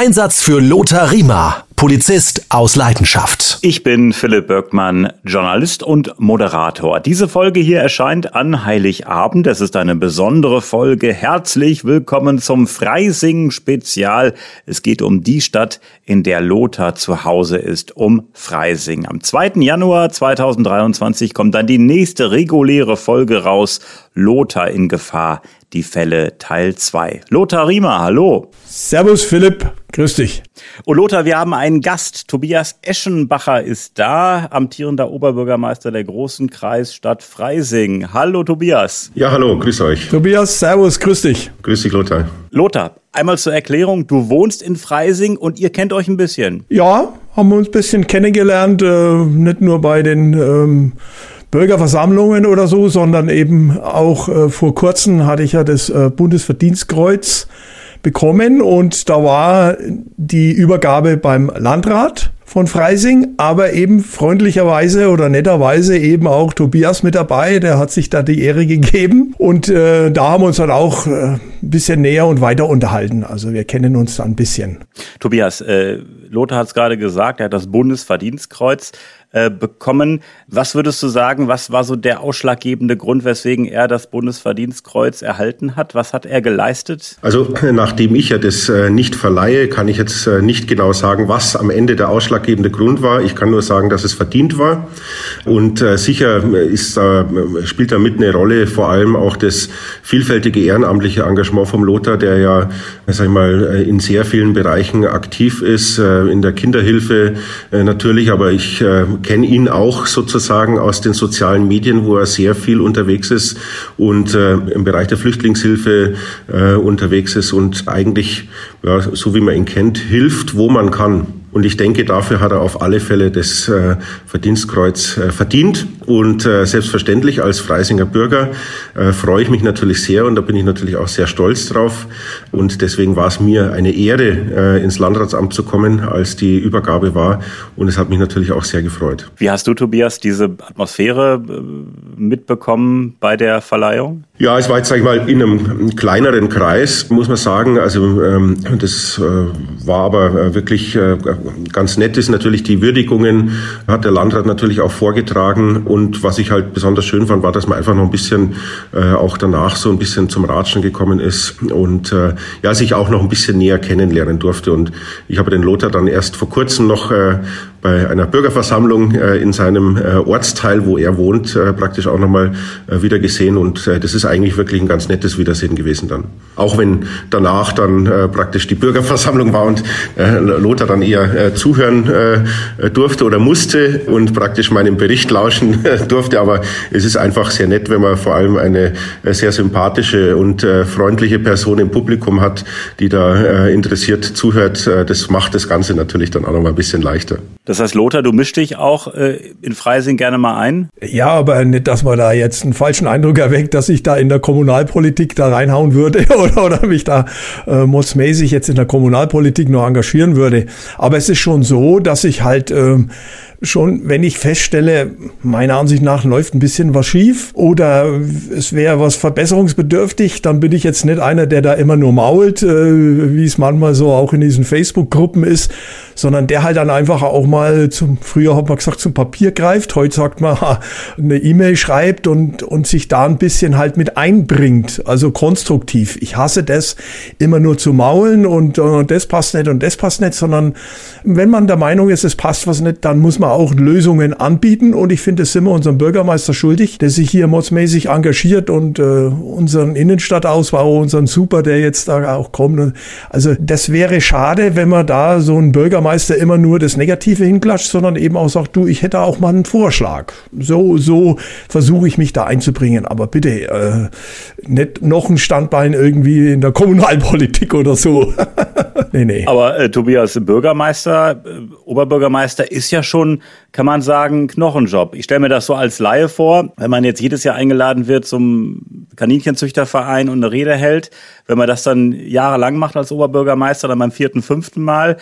Einsatz für Lothar Riemer, Polizist aus Leidenschaft. Ich bin Philipp Birkmann, Journalist und Moderator. Diese Folge hier erscheint an Heiligabend. Es ist eine besondere Folge. Herzlich willkommen zum Freising-Spezial. Es geht um die Stadt, in der Lothar zu Hause ist, um Freising. Am 2. Januar 2023 kommt dann die nächste reguläre Folge raus. Lothar in Gefahr die Fälle Teil 2. Lothar Riemer, hallo. Servus Philipp, grüß dich. Oh Lothar, wir haben einen Gast. Tobias Eschenbacher ist da, amtierender Oberbürgermeister der großen Kreisstadt Freising. Hallo Tobias. Ja, hallo, grüß euch. Tobias, servus, grüß dich. Grüß dich, Lothar. Lothar, einmal zur Erklärung, du wohnst in Freising und ihr kennt euch ein bisschen. Ja, haben wir uns ein bisschen kennengelernt, äh, nicht nur bei den... Ähm Bürgerversammlungen oder so, sondern eben auch äh, vor kurzem hatte ich ja das äh, Bundesverdienstkreuz bekommen und da war die Übergabe beim Landrat von Freising, aber eben freundlicherweise oder netterweise eben auch Tobias mit dabei, der hat sich da die Ehre gegeben und äh, da haben wir uns dann auch äh, ein bisschen näher und weiter unterhalten. Also wir kennen uns da ein bisschen. Tobias, äh, Lothar hat es gerade gesagt, er hat das Bundesverdienstkreuz äh, bekommen. Was würdest du sagen, was war so der ausschlaggebende Grund, weswegen er das Bundesverdienstkreuz erhalten hat? Was hat er geleistet? Also nachdem ich ja das äh, nicht verleihe, kann ich jetzt äh, nicht genau sagen, was am Ende der ausschlaggebende Grund war. Ich kann nur sagen, dass es verdient war. Und äh, sicher ist da, spielt da mit eine Rolle vor allem auch das vielfältige ehrenamtliche Engagement vom Lothar, der ja, sag ich mal, in sehr vielen Bereichen aktiv ist, in der Kinderhilfe natürlich, aber ich kenne ihn auch sozusagen aus den sozialen Medien, wo er sehr viel unterwegs ist und äh, im Bereich der Flüchtlingshilfe äh, unterwegs ist und eigentlich, ja, so wie man ihn kennt, hilft, wo man kann. Und ich denke, dafür hat er auf alle Fälle das äh, Verdienstkreuz äh, verdient. Und äh, selbstverständlich als Freisinger Bürger freue ich mich natürlich sehr und da bin ich natürlich auch sehr stolz drauf. Und deswegen war es mir eine Ehre, ins Landratsamt zu kommen, als die Übergabe war. Und es hat mich natürlich auch sehr gefreut. Wie hast du, Tobias, diese Atmosphäre mitbekommen bei der Verleihung? Ja, es war jetzt, sag ich mal, in einem kleineren Kreis, muss man sagen. Also ähm, das war aber wirklich ganz nett ist natürlich die Würdigungen, hat der Landrat natürlich auch vorgetragen. Und was ich halt besonders schön fand, war, dass man einfach noch ein bisschen äh, auch danach so ein bisschen zum Ratschen gekommen ist und äh, ja, sich auch noch ein bisschen näher kennenlernen durfte. Und ich habe den Lothar dann erst vor kurzem noch äh, bei einer Bürgerversammlung äh, in seinem äh, Ortsteil, wo er wohnt, äh, praktisch auch nochmal wieder gesehen. Und das ist eigentlich wirklich ein ganz nettes Wiedersehen gewesen dann. Auch wenn danach dann praktisch die Bürgerversammlung war und Lothar dann eher zuhören durfte oder musste und praktisch meinem Bericht lauschen durfte. Aber es ist einfach sehr nett, wenn man vor allem eine sehr sympathische und freundliche Person im Publikum hat, die da interessiert zuhört. Das macht das Ganze natürlich dann auch noch mal ein bisschen leichter. Das heißt, Lothar, du mischst dich auch äh, in Freising gerne mal ein? Ja, aber nicht, dass man da jetzt einen falschen Eindruck erweckt, dass ich da in der Kommunalpolitik da reinhauen würde oder, oder mich da äh, motzmäßig jetzt in der Kommunalpolitik noch engagieren würde. Aber es ist schon so, dass ich halt ähm, schon, wenn ich feststelle, meiner Ansicht nach läuft ein bisschen was schief oder es wäre was verbesserungsbedürftig, dann bin ich jetzt nicht einer, der da immer nur mault, äh, wie es manchmal so auch in diesen Facebook-Gruppen ist, sondern der halt dann einfach auch mal zum, früher hat man gesagt, zum Papier greift, heute sagt man, eine E-Mail schreibt und, und sich da ein bisschen halt mit einbringt, also konstruktiv. Ich hasse das, immer nur zu maulen und uh, das passt nicht und das passt nicht, sondern wenn man der Meinung ist, es passt was nicht, dann muss man wir auch Lösungen anbieten. Und ich finde, das sind wir unserem Bürgermeister schuldig, der sich hier modsmäßig engagiert und äh, unseren Innenstadtausbau, unseren Super, der jetzt da auch kommt. Also das wäre schade, wenn man da so einen Bürgermeister immer nur das Negative hinklatscht, sondern eben auch sagt, du, ich hätte auch mal einen Vorschlag. So, so versuche ich mich da einzubringen. Aber bitte äh, nicht noch ein Standbein irgendwie in der Kommunalpolitik oder so. nee, nee. Aber äh, Tobias, Bürgermeister, äh, Oberbürgermeister ist ja schon kann man sagen, Knochenjob. Ich stelle mir das so als Laie vor, wenn man jetzt jedes Jahr eingeladen wird zum Kaninchenzüchterverein und eine Rede hält, wenn man das dann jahrelang macht als Oberbürgermeister, dann beim vierten, fünften Mal,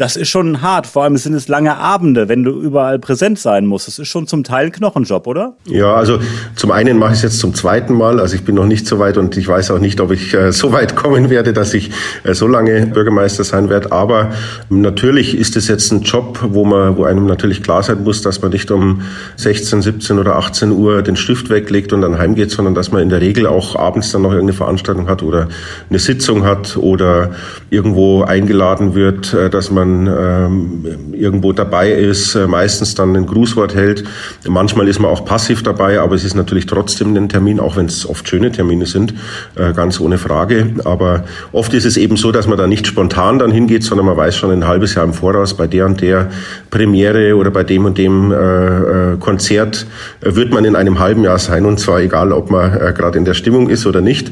Das ist schon hart. Vor allem sind es lange Abende, wenn du überall präsent sein musst. Das ist schon zum Teil ein Knochenjob, oder? Ja, also zum einen mache ich es jetzt zum zweiten Mal. Also ich bin noch nicht so weit und ich weiß auch nicht, ob ich äh, so weit kommen werde, dass ich äh, so lange Bürgermeister sein werde. Aber natürlich ist es jetzt ein Job, wo man, wo einem natürlich klar sein muss, dass man nicht um 16, 17 oder 18 Uhr den Stift weglegt und dann heimgeht, sondern dass man in der Regel auch abends dann noch irgendeine Veranstaltung hat oder eine Sitzung hat oder irgendwo eingeladen wird, äh, dass man ähm, irgendwo dabei ist, äh, meistens dann ein Grußwort hält. Manchmal ist man auch passiv dabei, aber es ist natürlich trotzdem ein Termin, auch wenn es oft schöne Termine sind, äh, ganz ohne Frage. Aber oft ist es eben so, dass man da nicht spontan dann hingeht, sondern man weiß schon ein halbes Jahr im Voraus, bei der und der Premiere oder bei dem und dem äh, äh Konzert äh, wird man in einem halben Jahr sein und zwar egal, ob man äh, gerade in der Stimmung ist oder nicht.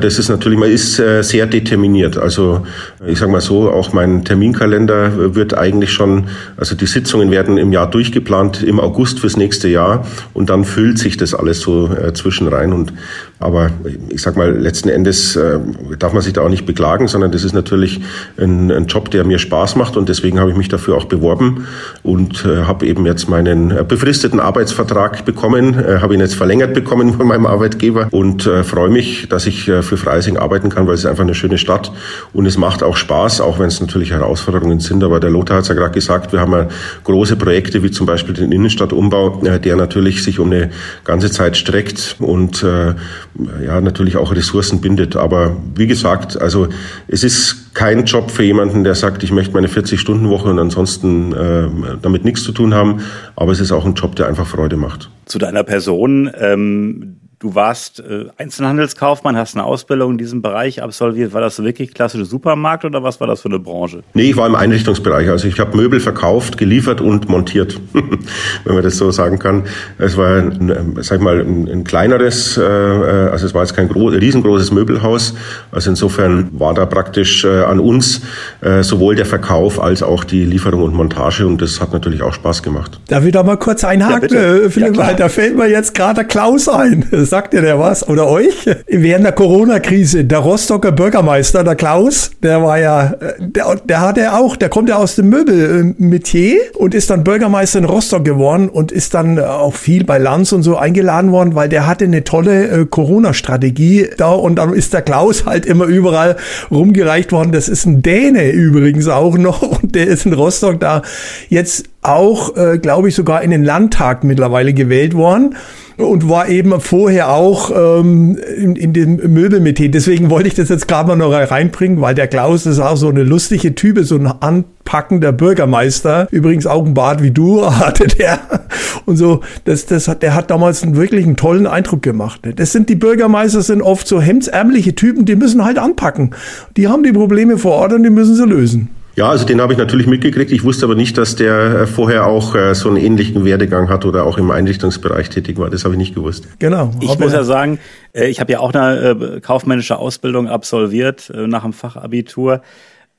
Das ist natürlich, man ist äh, sehr determiniert. Also ich sage mal so, auch mein Terminkalender wird eigentlich schon, also die Sitzungen werden im Jahr durchgeplant, im August fürs nächste Jahr. Und dann füllt sich das alles so äh, zwischen rein. Und aber ich sag mal, letzten Endes äh, darf man sich da auch nicht beklagen, sondern das ist natürlich ein, ein Job, der mir Spaß macht. Und deswegen habe ich mich dafür auch beworben und äh, habe eben jetzt meinen äh, befristeten Arbeitsvertrag bekommen, äh, habe ihn jetzt verlängert bekommen von meinem Arbeitgeber und äh, freue mich, dass ich äh, für Freising arbeiten kann, weil es ist einfach eine schöne Stadt und es macht auch Spaß, auch wenn es natürlich Herausforderungen sind. Aber der Lothar hat es ja gerade gesagt, wir haben ja große Projekte wie zum Beispiel den Innenstadtumbau, äh, der natürlich sich um eine ganze Zeit streckt und äh, ja natürlich auch Ressourcen bindet. Aber wie gesagt, also es ist kein Job für jemanden, der sagt, ich möchte meine 40-Stunden-Woche und ansonsten äh, damit nichts zu tun haben. Aber es ist auch ein Job, der einfach Freude macht. Zu deiner Person. Ähm Du warst äh, Einzelhandelskaufmann, hast eine Ausbildung in diesem Bereich absolviert. War das wirklich klassische Supermarkt oder was war das für eine Branche? Nee, ich war im Einrichtungsbereich. Also ich habe Möbel verkauft, geliefert und montiert, wenn man das so sagen kann. Es war, ein, sag ich mal, ein, ein kleineres, äh, äh, also es war jetzt kein groß, riesengroßes Möbelhaus. Also insofern war da praktisch äh, an uns äh, sowohl der Verkauf als auch die Lieferung und Montage und das hat natürlich auch Spaß gemacht. Darf ich da mal kurz einhaken? Ja, äh, Philipp, ja, da fällt mir jetzt gerade Klaus ein sagt dir der was? Oder euch? Während der Corona-Krise, der Rostocker Bürgermeister, der Klaus, der war ja, der, der hat ja auch, der kommt ja aus dem Möbelmetier und ist dann Bürgermeister in Rostock geworden und ist dann auch viel bei Lanz und so eingeladen worden, weil der hatte eine tolle äh, Corona-Strategie da und dann ist der Klaus halt immer überall rumgereicht worden. Das ist ein Däne übrigens auch noch und der ist in Rostock da jetzt auch, äh, glaube ich, sogar in den Landtag mittlerweile gewählt worden und war eben vorher auch ähm, in, in dem Möbelmetier. Deswegen wollte ich das jetzt gerade mal noch reinbringen, weil der Klaus ist auch so eine lustige Type, so ein anpackender Bürgermeister. Übrigens auch ein Bart wie du hatte der. Und so, das, das hat, der hat damals einen wirklich einen tollen Eindruck gemacht. Das sind die Bürgermeister, sind oft so hemdsärmliche Typen, die müssen halt anpacken. Die haben die Probleme vor Ort und die müssen sie lösen. Ja, also den habe ich natürlich mitgekriegt. Ich wusste aber nicht, dass der äh, vorher auch äh, so einen ähnlichen Werdegang hat oder auch im Einrichtungsbereich tätig war. Das habe ich nicht gewusst. Genau. Ich muss ja sagen, äh, ich habe ja auch eine kaufmännische Ausbildung absolviert nach dem Fachabitur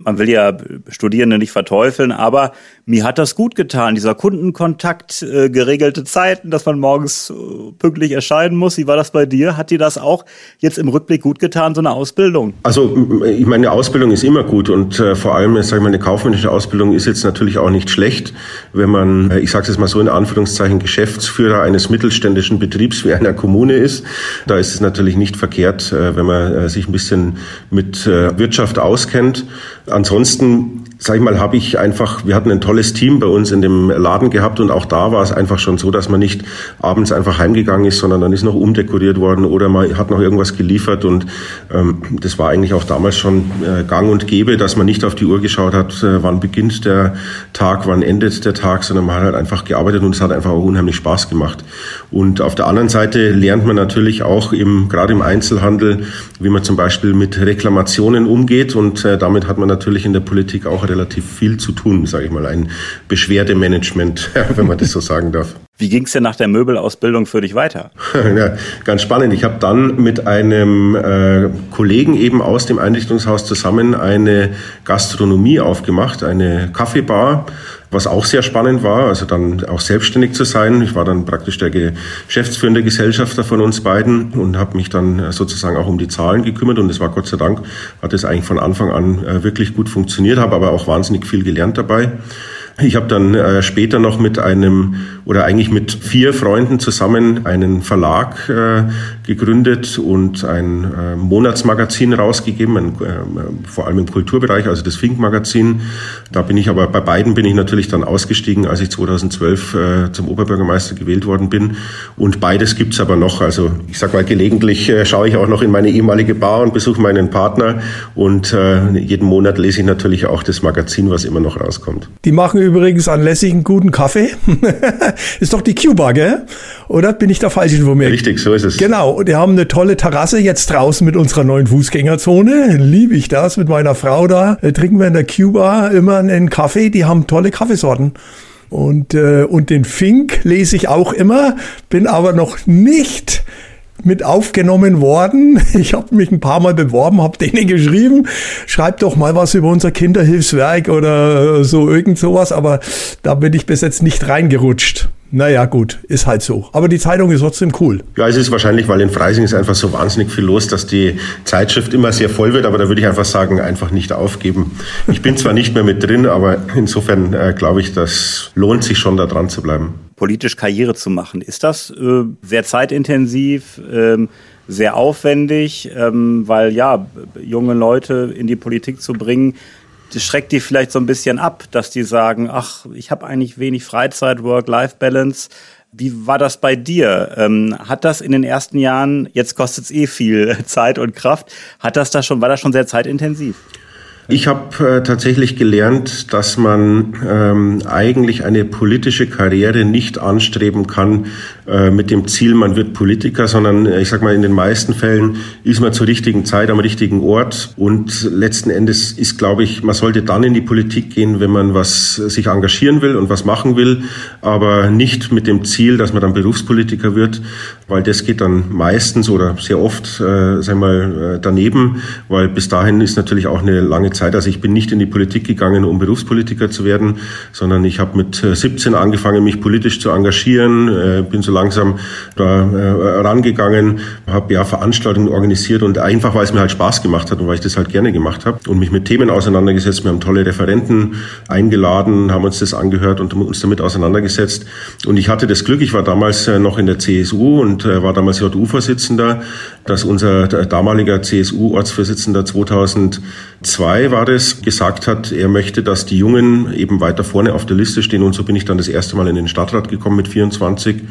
man will ja Studierende nicht verteufeln, aber mir hat das gut getan, dieser Kundenkontakt, äh, geregelte Zeiten, dass man morgens äh, pünktlich erscheinen muss. Wie war das bei dir? Hat dir das auch jetzt im Rückblick gut getan, so eine Ausbildung? Also ich meine, eine Ausbildung ist immer gut und äh, vor allem, sage ich mal, eine kaufmännische Ausbildung ist jetzt natürlich auch nicht schlecht, wenn man, äh, ich sage es mal so in Anführungszeichen, Geschäftsführer eines mittelständischen Betriebs wie einer Kommune ist. Da ist es natürlich nicht verkehrt, äh, wenn man äh, sich ein bisschen mit Wirtschaft auskennt. Ansonsten sag ich mal, habe ich einfach, wir hatten ein tolles Team bei uns in dem Laden gehabt und auch da war es einfach schon so, dass man nicht abends einfach heimgegangen ist, sondern dann ist noch umdekoriert worden oder man hat noch irgendwas geliefert und ähm, das war eigentlich auch damals schon äh, gang und gäbe, dass man nicht auf die Uhr geschaut hat, äh, wann beginnt der Tag, wann endet der Tag, sondern man hat halt einfach gearbeitet und es hat einfach auch unheimlich Spaß gemacht. Und auf der anderen Seite lernt man natürlich auch im, gerade im Einzelhandel, wie man zum Beispiel mit Reklamationen umgeht und äh, damit hat man natürlich in der Politik auch relativ viel zu tun, sage ich mal, ein Beschwerdemanagement, wenn man das so sagen darf. Wie ging es denn nach der Möbelausbildung für dich weiter? ja, ganz spannend. Ich habe dann mit einem äh, Kollegen eben aus dem Einrichtungshaus zusammen eine Gastronomie aufgemacht, eine Kaffeebar was auch sehr spannend war, also dann auch selbstständig zu sein. Ich war dann praktisch der geschäftsführende Gesellschafter von uns beiden und habe mich dann sozusagen auch um die Zahlen gekümmert und es war Gott sei Dank, hat es eigentlich von Anfang an äh, wirklich gut funktioniert, habe aber auch wahnsinnig viel gelernt dabei. Ich habe dann äh, später noch mit einem oder eigentlich mit vier Freunden zusammen einen Verlag äh, gegründet und ein äh, Monatsmagazin rausgegeben, ein, äh, vor allem im Kulturbereich, also das Fink-Magazin. Da bin ich aber bei beiden bin ich natürlich dann ausgestiegen, als ich 2012 äh, zum Oberbürgermeister gewählt worden bin. Und beides gibt's aber noch. Also ich sag mal, gelegentlich äh, schaue ich auch noch in meine ehemalige Bar und besuche meinen Partner. Und äh, jeden Monat lese ich natürlich auch das Magazin, was immer noch rauskommt. Die machen übrigens anlässlich guten Kaffee. ist doch die Cuba, gell? Oder bin ich da falsch informiert? Richtig, so ist es. Genau. Die haben eine tolle Terrasse jetzt draußen mit unserer neuen Fußgängerzone. Liebe ich das mit meiner Frau da. Äh, trinken wir in der Cuba immer einen Kaffee. Die haben tolle Kaffeesorten. Und, äh, und den Fink lese ich auch immer, bin aber noch nicht mit aufgenommen worden. Ich habe mich ein paar Mal beworben, habe denen geschrieben, schreibt doch mal was über unser Kinderhilfswerk oder so irgend sowas, aber da bin ich bis jetzt nicht reingerutscht. Naja, gut, ist halt so. Aber die Zeitung ist trotzdem cool. Ja, es ist wahrscheinlich, weil in Freising ist einfach so wahnsinnig viel los, dass die Zeitschrift immer sehr voll wird, aber da würde ich einfach sagen, einfach nicht aufgeben. Ich bin zwar nicht mehr mit drin, aber insofern äh, glaube ich, das lohnt sich schon, da dran zu bleiben politisch Karriere zu machen. Ist das äh, sehr zeitintensiv, ähm, sehr aufwendig, ähm, weil ja, junge Leute in die Politik zu bringen, das schreckt die vielleicht so ein bisschen ab, dass die sagen, ach, ich habe eigentlich wenig Freizeit, Work-Life-Balance. Wie war das bei dir? Ähm, hat das in den ersten Jahren, jetzt kostet es eh viel Zeit und Kraft, hat das da schon, war das schon sehr zeitintensiv? Ich habe äh, tatsächlich gelernt, dass man ähm, eigentlich eine politische Karriere nicht anstreben kann mit dem Ziel, man wird Politiker, sondern äh, ich sag mal, in den meisten Fällen ist man zur richtigen Zeit am richtigen Ort und letzten Endes ist, glaube ich, man sollte dann in die Politik gehen, wenn man was sich engagieren will und was machen will, aber nicht mit dem Ziel, dass man dann Berufspolitiker wird, weil das geht dann meistens oder sehr oft, äh, sag mal, äh, daneben, weil bis dahin ist natürlich auch eine lange Zeit. Also ich bin nicht in die Politik gegangen, um Berufspolitiker zu werden, sondern ich habe mit 17 äh, angefangen, mich politisch zu engagieren, äh, bin so langsam da äh, rangegangen, habe ja Veranstaltungen organisiert und einfach, weil es mir halt Spaß gemacht hat und weil ich das halt gerne gemacht habe und mich mit Themen auseinandergesetzt. Wir haben tolle Referenten eingeladen, haben uns das angehört und uns damit auseinandergesetzt. Und ich hatte das Glück, ich war damals noch in der CSU und war damals JU-Vorsitzender, dass unser damaliger CSU-Ortsvorsitzender 2002 war das, gesagt hat, er möchte, dass die Jungen eben weiter vorne auf der Liste stehen. Und so bin ich dann das erste Mal in den Stadtrat gekommen mit 24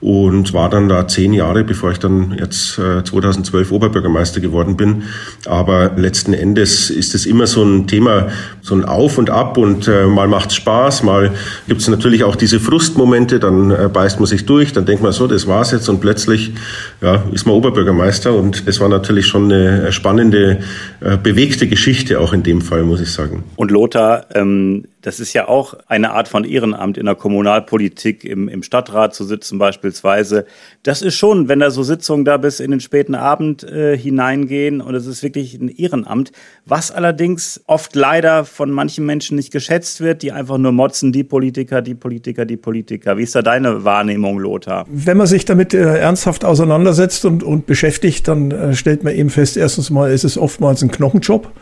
und war dann da zehn Jahre, bevor ich dann jetzt äh, 2012 Oberbürgermeister geworden bin. Aber letzten Endes ist es immer so ein Thema, so ein Auf und Ab und äh, mal macht's Spaß, mal gibt's natürlich auch diese Frustmomente, dann äh, beißt man sich durch, dann denkt man so, das war's jetzt und plötzlich ja, ist man Oberbürgermeister und es war natürlich schon eine spannende, äh, bewegte Geschichte auch in dem Fall, muss ich sagen. Und Lothar, ähm das ist ja auch eine Art von Ehrenamt in der Kommunalpolitik, im, im Stadtrat zu sitzen beispielsweise. Das ist schon, wenn da so Sitzungen da bis in den späten Abend äh, hineingehen und es ist wirklich ein Ehrenamt, was allerdings oft leider von manchen Menschen nicht geschätzt wird, die einfach nur motzen, die Politiker, die Politiker, die Politiker. Wie ist da deine Wahrnehmung, Lothar? Wenn man sich damit äh, ernsthaft auseinandersetzt und, und beschäftigt, dann äh, stellt man eben fest, erstens mal ist es oftmals ein Knochenjob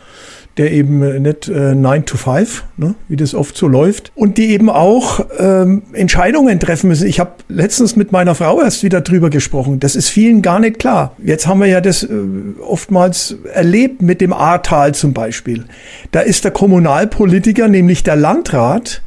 der eben äh, nicht äh, 9 to 5, ne, wie das oft so läuft, und die eben auch ähm, Entscheidungen treffen müssen. Ich habe letztens mit meiner Frau erst wieder drüber gesprochen. Das ist vielen gar nicht klar. Jetzt haben wir ja das äh, oftmals erlebt mit dem Ahrtal zum Beispiel. Da ist der Kommunalpolitiker, nämlich der Landrat,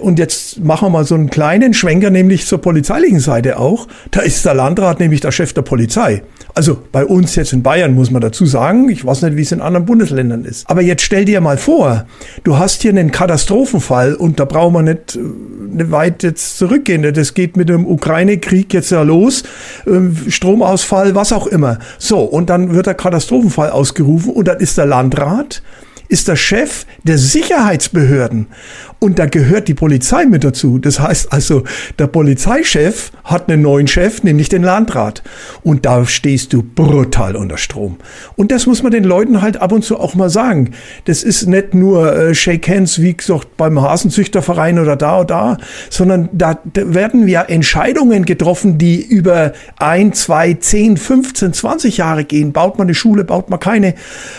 und jetzt machen wir mal so einen kleinen Schwenker, nämlich zur polizeilichen Seite auch. Da ist der Landrat nämlich der Chef der Polizei. Also bei uns jetzt in Bayern muss man dazu sagen, ich weiß nicht, wie es in anderen Bundesländern ist. Aber jetzt stell dir mal vor, du hast hier einen Katastrophenfall und da brauchen wir nicht, nicht weit jetzt zurückgehen. Das geht mit dem Ukraine-Krieg jetzt ja los, ähm, Stromausfall, was auch immer. So, und dann wird der Katastrophenfall ausgerufen und dann ist der Landrat ist der Chef der Sicherheitsbehörden. Und da gehört die Polizei mit dazu. Das heißt also, der Polizeichef hat einen neuen Chef, nämlich den Landrat. Und da stehst du brutal unter Strom. Und das muss man den Leuten halt ab und zu auch mal sagen. Das ist nicht nur äh, Shake Hands, wie gesagt, beim Hasenzüchterverein oder da oder da, sondern da, da werden ja Entscheidungen getroffen, die über ein, zwei, zehn, 15, 20 Jahre gehen. Baut man eine Schule, baut man keine,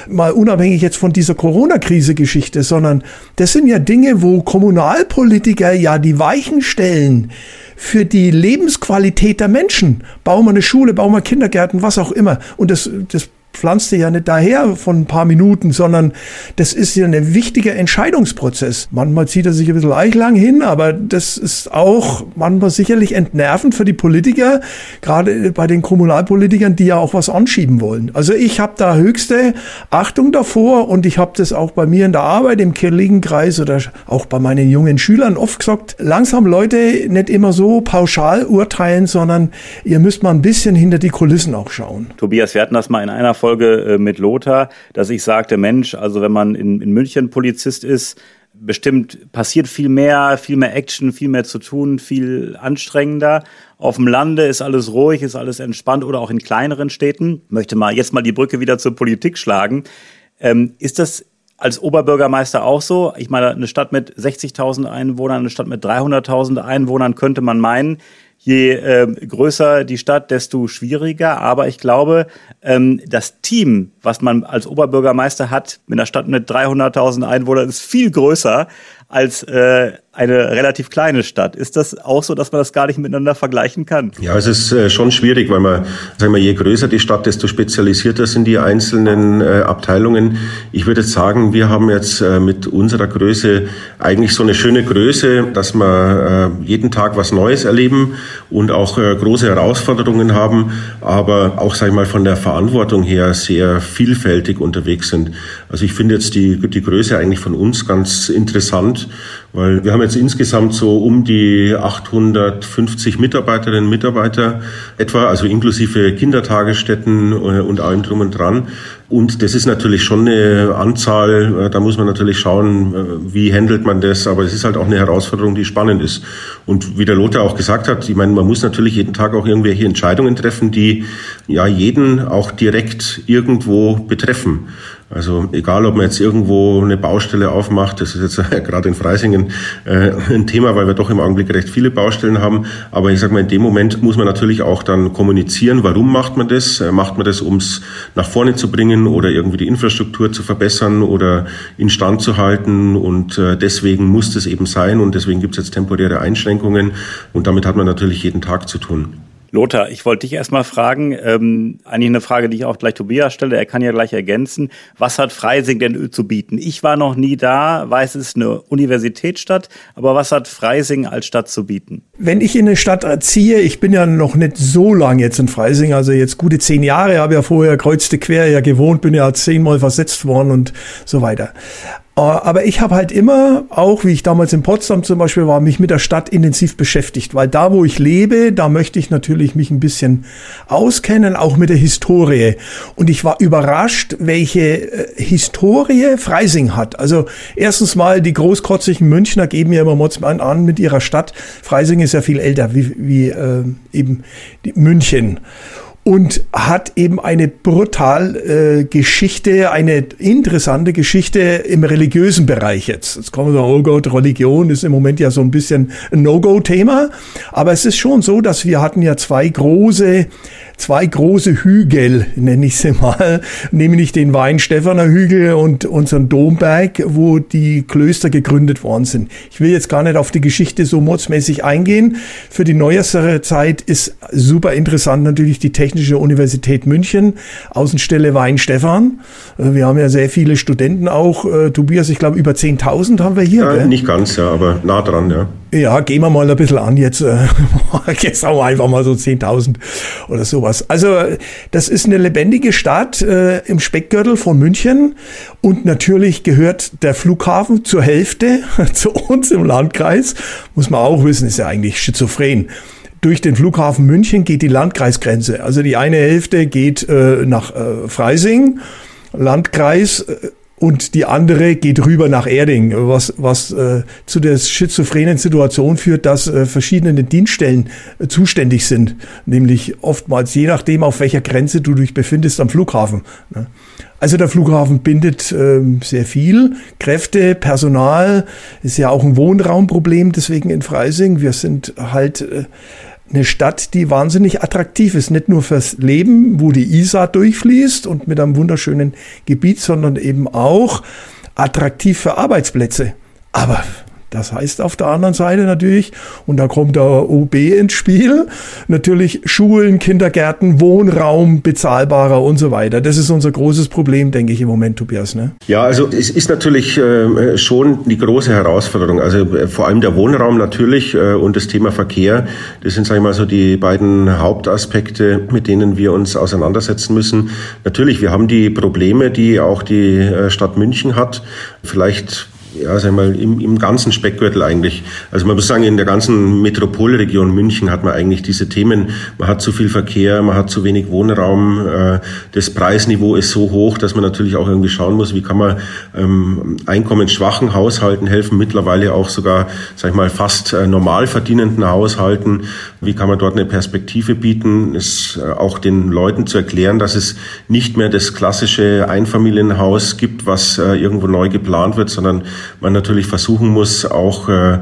mal unabhängig jetzt von dieser Corona-Krise-Geschichte, sondern das sind ja Dinge, wo Kommunalpolitiker ja die Weichen stellen für die Lebensqualität der Menschen. Bauen wir eine Schule, bauen wir Kindergärten, was auch immer. Und das, das pflanzte ja nicht daher von ein paar Minuten, sondern das ist ja ein wichtiger Entscheidungsprozess. Manchmal zieht er sich ein bisschen eichlang hin, aber das ist auch manchmal sicherlich entnervend für die Politiker, gerade bei den Kommunalpolitikern, die ja auch was anschieben wollen. Also ich habe da höchste Achtung davor und ich habe das auch bei mir in der Arbeit im Kirligenkreis oder auch bei meinen jungen Schülern oft gesagt, langsam Leute nicht immer so pauschal urteilen, sondern ihr müsst mal ein bisschen hinter die Kulissen auch schauen. Tobias, wir hatten das mal in einer Folge Folge äh, mit Lothar, dass ich sagte, Mensch, also wenn man in, in München Polizist ist, bestimmt passiert viel mehr, viel mehr Action, viel mehr zu tun, viel anstrengender. Auf dem Lande ist alles ruhig, ist alles entspannt oder auch in kleineren Städten. Möchte mal jetzt mal die Brücke wieder zur Politik schlagen. Ähm, ist das als Oberbürgermeister auch so? Ich meine, eine Stadt mit 60.000 Einwohnern, eine Stadt mit 300.000 Einwohnern könnte man meinen, je äh, größer die Stadt, desto schwieriger. Aber ich glaube, ähm, das Team, was man als Oberbürgermeister hat, mit einer Stadt mit 300.000 Einwohnern, ist viel größer als äh, eine relativ kleine Stadt. Ist das auch so, dass man das gar nicht miteinander vergleichen kann? Ja, es ist äh, schon schwierig, weil man, sagen wir, je größer die Stadt, desto spezialisierter sind die einzelnen äh, Abteilungen. Ich würde jetzt sagen, wir haben jetzt äh, mit unserer Größe eigentlich so eine schöne Größe, dass wir äh, jeden Tag was Neues erleben und auch äh, große Herausforderungen haben, aber auch, sag ich mal, von der Verantwortung her sehr vielfältig unterwegs sind. Also ich finde jetzt die, die Größe eigentlich von uns ganz interessant Land, weil wir haben jetzt insgesamt so um die 850 Mitarbeiterinnen und Mitarbeiter etwa, also inklusive Kindertagesstätten äh, und allem drum und dran. Und das ist natürlich schon eine Anzahl, äh, da muss man natürlich schauen, äh, wie handelt man das, aber es ist halt auch eine Herausforderung, die spannend ist. Und wie der Lothar auch gesagt hat, ich meine, man muss natürlich jeden Tag auch irgendwelche Entscheidungen treffen, die ja jeden auch direkt irgendwo betreffen. Also egal, ob man jetzt irgendwo eine Baustelle aufmacht, das ist jetzt gerade in Freisingen äh, ein Thema, weil wir doch im Augenblick recht viele Baustellen haben. Aber ich sage mal, in dem Moment muss man natürlich auch dann kommunizieren, warum macht man das? Äh, macht man das, um es nach vorne zu bringen oder irgendwie die Infrastruktur zu verbessern oder instand zu halten? Und äh, deswegen muss das eben sein und deswegen gibt es jetzt temporäre Einschränkungen und damit hat man natürlich jeden Tag zu tun. Lothar, ich wollte dich erstmal fragen, ähm, eigentlich eine Frage, die ich auch gleich Tobias stelle, er kann ja gleich ergänzen. Was hat Freising denn zu bieten? Ich war noch nie da, weiß, es ist eine Universitätsstadt, aber was hat Freising als Stadt zu bieten? Wenn ich in eine Stadt ziehe, ich bin ja noch nicht so lange jetzt in Freising, also jetzt gute zehn Jahre, habe ja vorher kreuzte quer ja gewohnt, bin ja zehnmal versetzt worden und so weiter. Äh, aber ich habe halt immer, auch wie ich damals in Potsdam zum Beispiel war, mich mit der Stadt intensiv beschäftigt, weil da, wo ich lebe, da möchte ich natürlich mich ein bisschen auskennen, auch mit der Historie. Und ich war überrascht, welche äh, Historie Freising hat. Also erstens mal, die großkotzigen Münchner geben ja immer Motzmann an mit ihrer Stadt. Freising ist ja viel älter wie, wie äh, eben München und hat eben eine brutal äh, Geschichte, eine interessante Geschichte im religiösen Bereich jetzt. Jetzt kommen wir sagen, oh Gott, Religion ist im Moment ja so ein bisschen ein No-Go-Thema, aber es ist schon so, dass wir hatten ja zwei große zwei große Hügel, nenne ich sie mal, nämlich den Weinstephaner Hügel und unseren Domberg, wo die Klöster gegründet worden sind. Ich will jetzt gar nicht auf die Geschichte so mordsmäßig eingehen. Für die neuestere Zeit ist super interessant natürlich die Technische Universität München, Außenstelle Weinstephan. Äh, wir haben ja sehr viele Studenten auch. Äh, Tobias, ich glaube über 10.000 haben wir hier. Ja, nicht ganz, ja, aber nah dran, ja. Ja, gehen wir mal ein bisschen an jetzt. Äh, jetzt haben wir einfach mal so 10.000 oder sowas. Also das ist eine lebendige Stadt äh, im Speckgürtel von München und natürlich gehört der Flughafen zur Hälfte zu uns im Landkreis. Muss man auch wissen, ist ja eigentlich schizophren. Durch den Flughafen München geht die Landkreisgrenze. Also die eine Hälfte geht äh, nach äh, Freising, Landkreis äh, und die andere geht rüber nach Erding, was, was äh, zu der schizophrenen Situation führt, dass äh, verschiedene Dienststellen äh, zuständig sind, nämlich oftmals je nachdem, auf welcher Grenze du dich befindest am Flughafen. Ne? Also der Flughafen bindet äh, sehr viel Kräfte, Personal, ist ja auch ein Wohnraumproblem, deswegen in Freising. Wir sind halt äh, eine Stadt, die wahnsinnig attraktiv ist, nicht nur fürs Leben, wo die Isar durchfließt und mit einem wunderschönen Gebiet, sondern eben auch attraktiv für Arbeitsplätze. Aber das heißt auf der anderen Seite natürlich, und da kommt der OB ins Spiel, natürlich Schulen, Kindergärten, Wohnraum bezahlbarer und so weiter. Das ist unser großes Problem, denke ich im Moment, Tobias. Ne? Ja, also es ist natürlich äh, schon die große Herausforderung. Also äh, vor allem der Wohnraum natürlich äh, und das Thema Verkehr. Das sind, sage ich mal, so die beiden Hauptaspekte, mit denen wir uns auseinandersetzen müssen. Natürlich, wir haben die Probleme, die auch die äh, Stadt München hat. Vielleicht ja, sag mal, im, im ganzen Speckgürtel eigentlich. Also man muss sagen, in der ganzen Metropolregion München hat man eigentlich diese Themen. Man hat zu viel Verkehr, man hat zu wenig Wohnraum, äh, das Preisniveau ist so hoch, dass man natürlich auch irgendwie schauen muss, wie kann man ähm, einkommensschwachen Haushalten helfen, mittlerweile auch sogar, sag ich mal, fast äh, normal verdienenden Haushalten. Wie kann man dort eine Perspektive bieten, es äh, auch den Leuten zu erklären, dass es nicht mehr das klassische Einfamilienhaus gibt, was irgendwo neu geplant wird, sondern man natürlich versuchen muss, auch äh,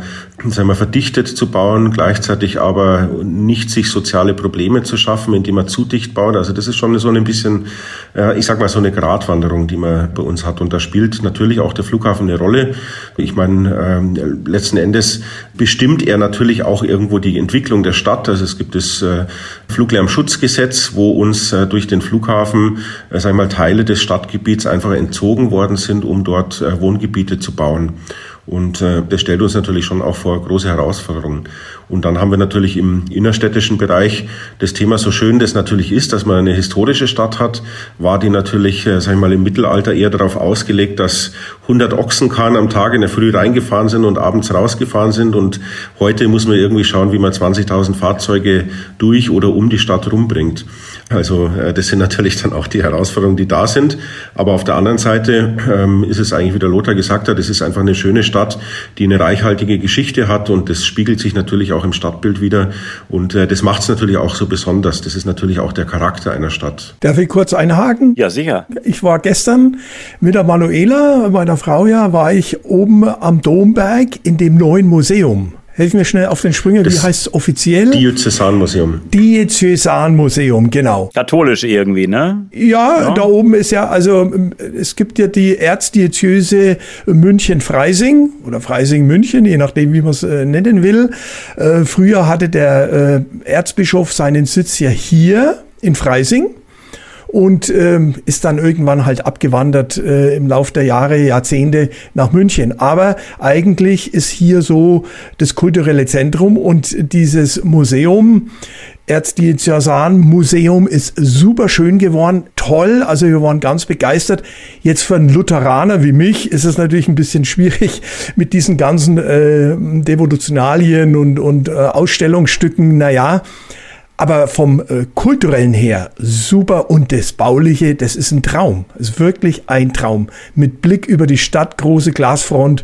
sagen wir, verdichtet zu bauen, gleichzeitig aber nicht sich soziale Probleme zu schaffen, indem man zu dicht baut. Also das ist schon so ein bisschen, äh, ich sag mal, so eine Gratwanderung, die man bei uns hat. Und da spielt natürlich auch der Flughafen eine Rolle. Ich meine, ähm, letzten Endes bestimmt er natürlich auch irgendwo die Entwicklung der Stadt. Also es gibt das äh, Fluglärmschutzgesetz, wo uns äh, durch den Flughafen, äh, sag ich mal, Teile des Stadtgebiets einfach entzogen worden sind, um dort Wohngebiete zu bauen. Und äh, das stellt uns natürlich schon auch vor große Herausforderungen. Und dann haben wir natürlich im innerstädtischen Bereich das Thema so schön das natürlich ist, dass man eine historische Stadt hat, war die natürlich, äh, sag ich mal, im Mittelalter eher darauf ausgelegt, dass 100 Ochsenkarren am Tag in der Früh reingefahren sind und abends rausgefahren sind. Und heute muss man irgendwie schauen, wie man 20.000 Fahrzeuge durch oder um die Stadt rumbringt. Also äh, das sind natürlich dann auch die Herausforderungen, die da sind. Aber auf der anderen Seite ähm, ist es eigentlich, wie der Lothar gesagt hat, es ist einfach eine schöne Stadt, die eine reichhaltige Geschichte hat und das spiegelt sich natürlich auch im Stadtbild wieder. Und äh, das macht es natürlich auch so besonders. Das ist natürlich auch der Charakter einer Stadt. Darf ich kurz einhaken? Ja, sicher. Ich war gestern mit der Manuela, meiner Frau ja, war ich oben am Domberg in dem neuen Museum. Helf mir schnell auf den Sprünge, wie heißt es offiziell? Diözesanmuseum. Diözesanmuseum, genau. Katholisch irgendwie, ne? Ja, ja, da oben ist ja, also es gibt ja die Erzdiözese München-Freising oder Freising-München, je nachdem, wie man es äh, nennen will. Äh, früher hatte der äh, Erzbischof seinen Sitz ja hier in Freising und ähm, ist dann irgendwann halt abgewandert äh, im Lauf der Jahre, Jahrzehnte nach München. Aber eigentlich ist hier so das kulturelle Zentrum und dieses Museum Erzdiözesan Museum ist super schön geworden, toll, also wir waren ganz begeistert. Jetzt für einen Lutheraner wie mich ist es natürlich ein bisschen schwierig mit diesen ganzen äh, Devotionalien und, und äh, Ausstellungsstücken, naja, aber vom äh, kulturellen her super und das bauliche, das ist ein Traum. Ist wirklich ein Traum. Mit Blick über die Stadt, große Glasfront.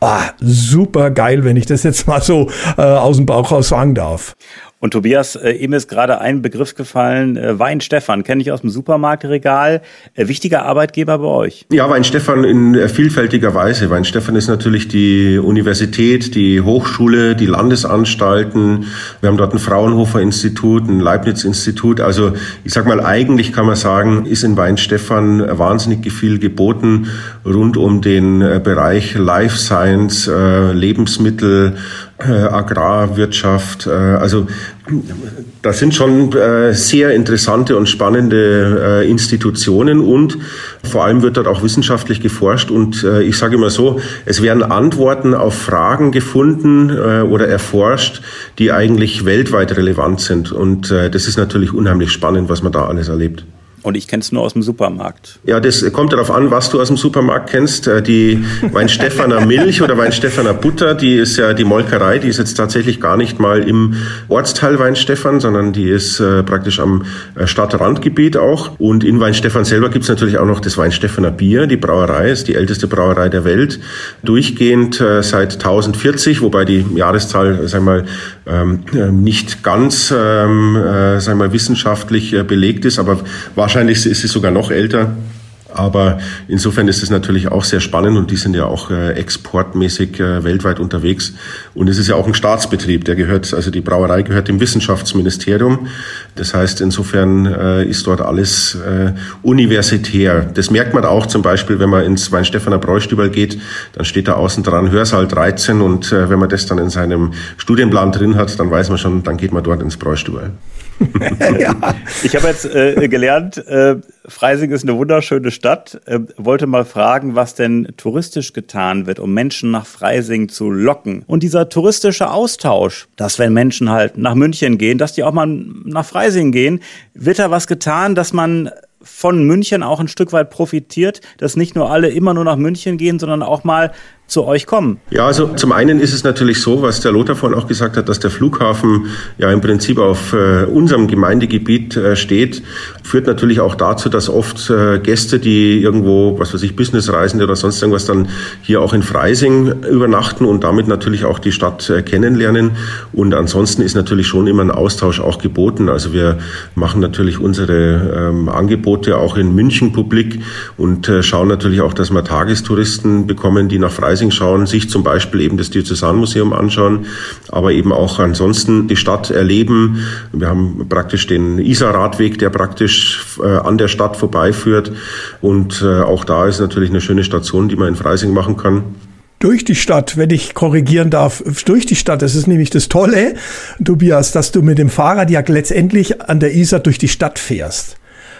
Oh, super geil, wenn ich das jetzt mal so äh, aus dem Bauch raus sagen darf. Und Tobias, äh, ihm ist gerade ein Begriff gefallen, äh, Wein Stefan, kenne ich aus dem Supermarktregal. Äh, wichtiger Arbeitgeber bei euch? Ja, Wein Stefan in äh, vielfältiger Weise. Wein Stefan ist natürlich die Universität, die Hochschule, die Landesanstalten. Wir haben dort ein Fraunhofer Institut, ein Leibniz Institut. Also ich sag mal, eigentlich kann man sagen, ist in Wein Stefan wahnsinnig viel geboten rund um den äh, Bereich Life Science, äh, Lebensmittel, Agrarwirtschaft. Äh, also das sind schon äh, sehr interessante und spannende äh, Institutionen und vor allem wird dort auch wissenschaftlich geforscht und äh, ich sage immer so, es werden Antworten auf Fragen gefunden äh, oder erforscht, die eigentlich weltweit relevant sind und äh, das ist natürlich unheimlich spannend, was man da alles erlebt. Und ich kenne es nur aus dem Supermarkt. Ja, das kommt darauf an, was du aus dem Supermarkt kennst. Äh, die Weinstefaner Milch oder Weinstefaner Butter, die ist ja die Molkerei, die ist jetzt tatsächlich gar nicht mal im Ortsteil Weinstefan, sondern die ist äh, praktisch am äh, Stadtrandgebiet auch. Und in Weinstefan selber gibt es natürlich auch noch das Weinstefaner Bier. Die Brauerei ist die älteste Brauerei der Welt. Durchgehend äh, seit 1040, wobei die Jahreszahl, sag mal, ähm, äh, nicht ganz, ähm, äh, sag mal, wissenschaftlich belegt ist, aber wahrscheinlich ist sie sogar noch älter. Aber insofern ist es natürlich auch sehr spannend und die sind ja auch äh, exportmäßig äh, weltweit unterwegs. Und es ist ja auch ein Staatsbetrieb, der gehört, also die Brauerei gehört dem Wissenschaftsministerium. Das heißt, insofern äh, ist dort alles äh, universitär. Das merkt man auch zum Beispiel, wenn man ins Weinstefaner Bräustübel geht, dann steht da außen dran Hörsaal 13 und äh, wenn man das dann in seinem Studienplan drin hat, dann weiß man schon, dann geht man dort ins Bräustübel. ja. Ich habe jetzt äh, gelernt, äh, Freising ist eine wunderschöne Stadt. Äh, wollte mal fragen, was denn touristisch getan wird, um Menschen nach Freising zu locken. Und dieser touristische Austausch, dass wenn Menschen halt nach München gehen, dass die auch mal nach Freising gehen, wird da was getan, dass man von München auch ein Stück weit profitiert, dass nicht nur alle immer nur nach München gehen, sondern auch mal zu euch kommen? Ja, also zum einen ist es natürlich so, was der Lothar vorhin auch gesagt hat, dass der Flughafen ja im Prinzip auf äh, unserem Gemeindegebiet äh, steht, führt natürlich auch dazu, dass oft äh, Gäste, die irgendwo, was weiß ich, Businessreisende oder sonst irgendwas dann hier auch in Freising übernachten und damit natürlich auch die Stadt äh, kennenlernen. Und ansonsten ist natürlich schon immer ein Austausch auch geboten. Also wir machen natürlich unsere ähm, Angebote auch in München publik und äh, schauen natürlich auch, dass wir Tagestouristen bekommen, die nach Freising Freising schauen, sich zum Beispiel eben das Diözesanmuseum anschauen, aber eben auch ansonsten die Stadt erleben. Wir haben praktisch den Isar-Radweg, der praktisch äh, an der Stadt vorbeiführt und äh, auch da ist natürlich eine schöne Station, die man in Freising machen kann durch die Stadt, wenn ich korrigieren darf, durch die Stadt. Das ist nämlich das Tolle, Tobias, dass du mit dem Fahrrad ja letztendlich an der Isar durch die Stadt fährst.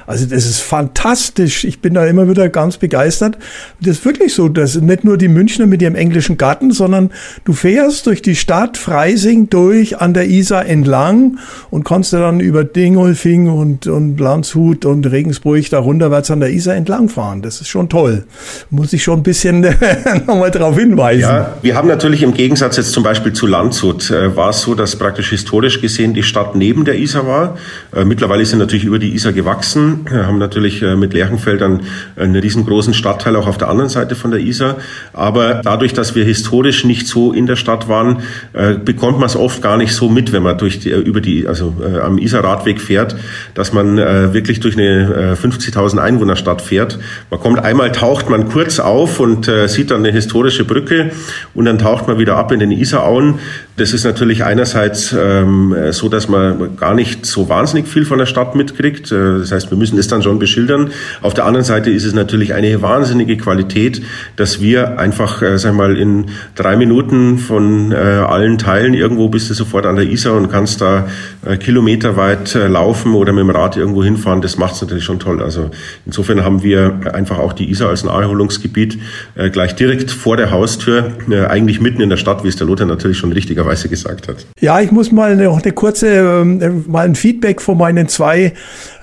Also das ist fantastisch. Ich bin da immer wieder ganz begeistert. Das ist wirklich so, dass nicht nur die Münchner mit ihrem englischen Garten, sondern du fährst durch die Stadt Freising durch an der Isar entlang und kannst dann über Dingolfing und, und Landshut und Regensburg da runterwärts an der Isar entlang fahren. Das ist schon toll. Muss ich schon ein bisschen nochmal darauf hinweisen. Ja, wir haben natürlich im Gegensatz jetzt zum Beispiel zu Landshut, äh, war es so, dass praktisch historisch gesehen die Stadt neben der Isar war. Äh, mittlerweile sind natürlich über die Isar gewachsen haben natürlich äh, mit Lerchenfeldern einen riesengroßen Stadtteil auch auf der anderen Seite von der Isar. Aber dadurch, dass wir historisch nicht so in der Stadt waren, äh, bekommt man es oft gar nicht so mit, wenn man durch die, äh, über die, also am Isar-Radweg fährt, dass man wirklich durch eine 50.000 Einwohnerstadt fährt. Man kommt einmal, taucht man kurz auf und sieht dann eine historische Brücke und dann taucht man wieder ab in den Isarauen. Das ist natürlich einerseits ähm, so, dass man gar nicht so wahnsinnig viel von der Stadt mitkriegt. Das heißt, wir müssen es dann schon beschildern. Auf der anderen Seite ist es natürlich eine wahnsinnige Qualität, dass wir einfach, äh, sag mal, in drei Minuten von äh, allen Teilen irgendwo bist du sofort an der Isar und kannst da äh, kilometerweit äh, laufen oder mit dem Rad irgendwo hinfahren. Das macht es natürlich schon toll. Also insofern haben wir einfach auch die Isar als Naherholungsgebiet äh, gleich direkt vor der Haustür, äh, eigentlich mitten in der Stadt, wie es der Lothar natürlich schon richtigerweise gesagt hat. Ja, ich muss mal noch eine kurze, ähm, mal ein Feedback von meinen zwei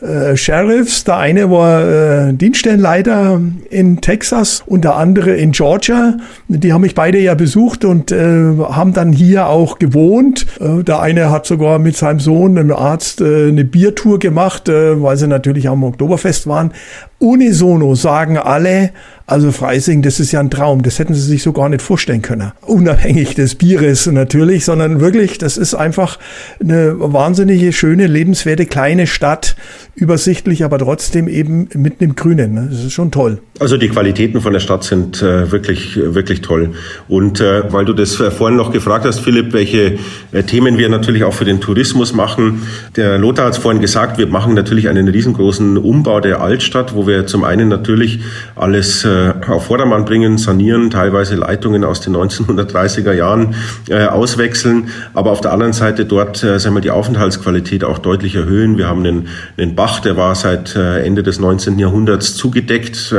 äh, Sheriffs. Der eine war äh, Dienststellenleiter in Texas und der andere in Georgia. Die haben mich beide ja besucht und äh, haben dann hier auch gewohnt. Äh, der eine hat sogar mit seinem Sohn, einem Arzt, äh, eine Biertour gemacht, äh, weil sie natürlich am Oktoberfest waren. Unisono sagen alle, also Freising, das ist ja ein Traum. Das hätten sie sich so gar nicht vorstellen können. Unabhängig des Bieres natürlich, sondern wirklich, das ist einfach eine wahnsinnige, schöne, lebenswerte kleine Stadt. Übersichtlich, aber trotzdem eben mitten im Grünen. Ne? Das ist schon toll. Also die Qualitäten von der Stadt sind äh, wirklich, wirklich toll. Und äh, weil du das äh, vorhin noch gefragt hast, Philipp, welche äh, Themen wir natürlich auch für den Tourismus machen. Der Lothar hat es vorhin gesagt, wir machen natürlich einen riesengroßen Umbau der Altstadt, wo wir zum einen natürlich alles äh, äh, auf Vordermann bringen, sanieren, teilweise Leitungen aus den 1930er Jahren äh, auswechseln, aber auf der anderen Seite dort äh, sagen wir, die Aufenthaltsqualität auch deutlich erhöhen. Wir haben einen, einen Bach, der war seit äh, Ende des 19. Jahrhunderts zugedeckt.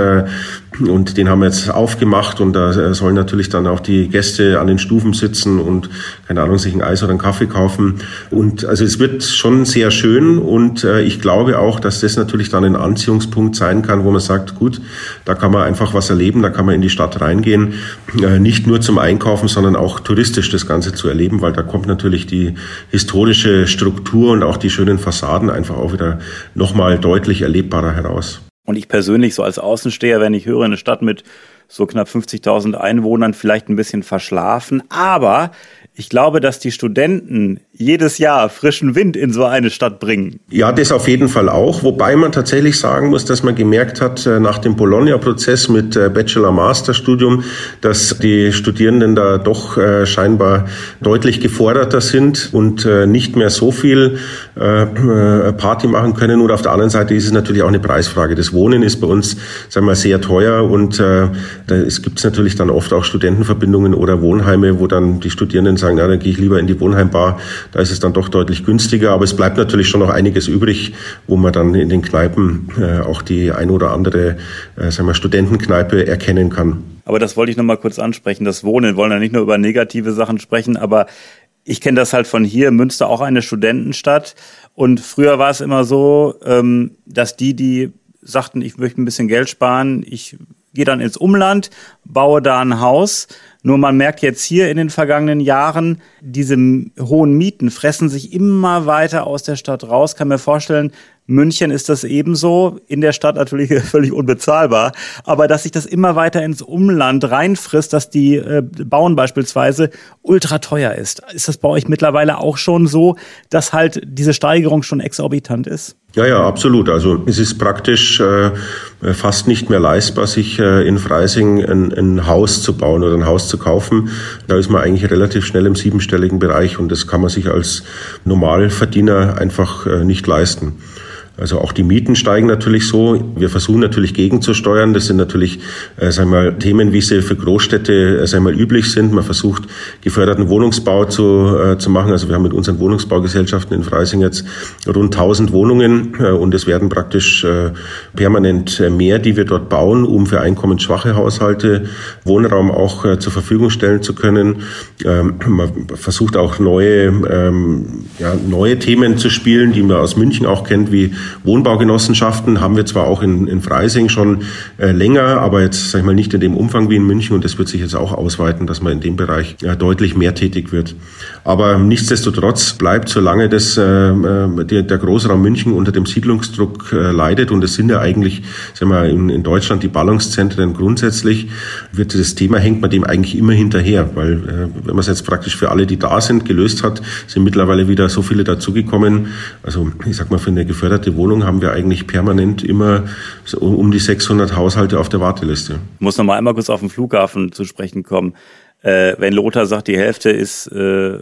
Und den haben wir jetzt aufgemacht und da sollen natürlich dann auch die Gäste an den Stufen sitzen und, keine Ahnung, sich ein Eis oder einen Kaffee kaufen. Und also es wird schon sehr schön und äh, ich glaube auch, dass das natürlich dann ein Anziehungspunkt sein kann, wo man sagt, gut, da kann man einfach was erleben, da kann man in die Stadt reingehen, äh, nicht nur zum Einkaufen, sondern auch touristisch das Ganze zu erleben, weil da kommt natürlich die historische Struktur und auch die schönen Fassaden einfach auch wieder nochmal deutlich erlebbarer heraus. Und ich persönlich so als Außensteher, wenn ich höre, eine Stadt mit so knapp 50.000 Einwohnern vielleicht ein bisschen verschlafen. Aber ich glaube, dass die Studenten jedes Jahr frischen Wind in so eine Stadt bringen. Ja, das auf jeden Fall auch. Wobei man tatsächlich sagen muss, dass man gemerkt hat, äh, nach dem Bologna-Prozess mit äh, Bachelor-Master-Studium, dass die Studierenden da doch äh, scheinbar deutlich geforderter sind und nicht mehr so viel Party machen können. Und auf der anderen Seite ist es natürlich auch eine Preisfrage. Das Wohnen ist bei uns, sagen wir, sehr teuer und es gibt natürlich dann oft auch Studentenverbindungen oder Wohnheime, wo dann die Studierenden sagen, na, dann gehe ich lieber in die Wohnheimbar, da ist es dann doch deutlich günstiger. Aber es bleibt natürlich schon noch einiges übrig, wo man dann in den Kneipen äh, auch die ein oder andere äh, sagen wir, Studentenkneipe erkennen kann. Aber das wollte ich noch mal kurz ansprechen. Das Wohnen, wir wollen ja nicht nur über negative Sachen sprechen, aber ich kenne das halt von hier, Münster auch eine Studentenstadt. Und früher war es immer so, ähm, dass die, die sagten, ich möchte ein bisschen Geld sparen, ich gehe dann ins Umland, baue da ein Haus. Nur man merkt jetzt hier in den vergangenen Jahren, diese hohen Mieten fressen sich immer weiter aus der Stadt raus. Kann mir vorstellen, München ist das ebenso, in der Stadt natürlich völlig unbezahlbar, aber dass sich das immer weiter ins Umland reinfrisst, dass die äh, Bauen beispielsweise ultra teuer ist. Ist das bei euch mittlerweile auch schon so, dass halt diese Steigerung schon exorbitant ist? Ja, ja, absolut. Also es ist praktisch äh, fast nicht mehr leistbar, sich äh, in Freising ein, ein Haus zu bauen oder ein Haus zu kaufen. Da ist man eigentlich relativ schnell im siebenstelligen Bereich und das kann man sich als Normalverdiener einfach äh, nicht leisten. Also auch die Mieten steigen natürlich so. Wir versuchen natürlich gegenzusteuern. Das sind natürlich, äh, sagen wir mal, Themen, wie sie für Großstädte, äh, sagen wir mal, üblich sind. Man versucht, geförderten Wohnungsbau zu, äh, zu machen. Also wir haben mit unseren Wohnungsbaugesellschaften in Freising jetzt rund 1000 Wohnungen äh, und es werden praktisch äh, permanent äh, mehr, die wir dort bauen, um für einkommensschwache Haushalte Wohnraum auch äh, zur Verfügung stellen zu können. Ähm, man versucht auch neue, ähm, ja, neue Themen zu spielen, die man aus München auch kennt, wie Wohnbaugenossenschaften haben wir zwar auch in, in Freising schon äh, länger, aber jetzt sag ich mal nicht in dem Umfang wie in München und das wird sich jetzt auch ausweiten, dass man in dem Bereich äh, deutlich mehr tätig wird. Aber nichtsdestotrotz bleibt, solange das, äh, äh der, der Großraum München unter dem Siedlungsdruck äh, leidet und es sind ja eigentlich sagen wir, in, in Deutschland die Ballungszentren grundsätzlich, wird das Thema hängt man dem eigentlich immer hinterher, weil äh, wenn man es jetzt praktisch für alle, die da sind, gelöst hat, sind mittlerweile wieder so viele dazugekommen. Also ich sag mal, für eine geförderte Wohnung haben wir eigentlich permanent immer so um die 600 Haushalte auf der Warteliste. Ich muss noch mal einmal kurz auf den Flughafen zu sprechen kommen. Äh, wenn Lothar sagt, die Hälfte ist äh,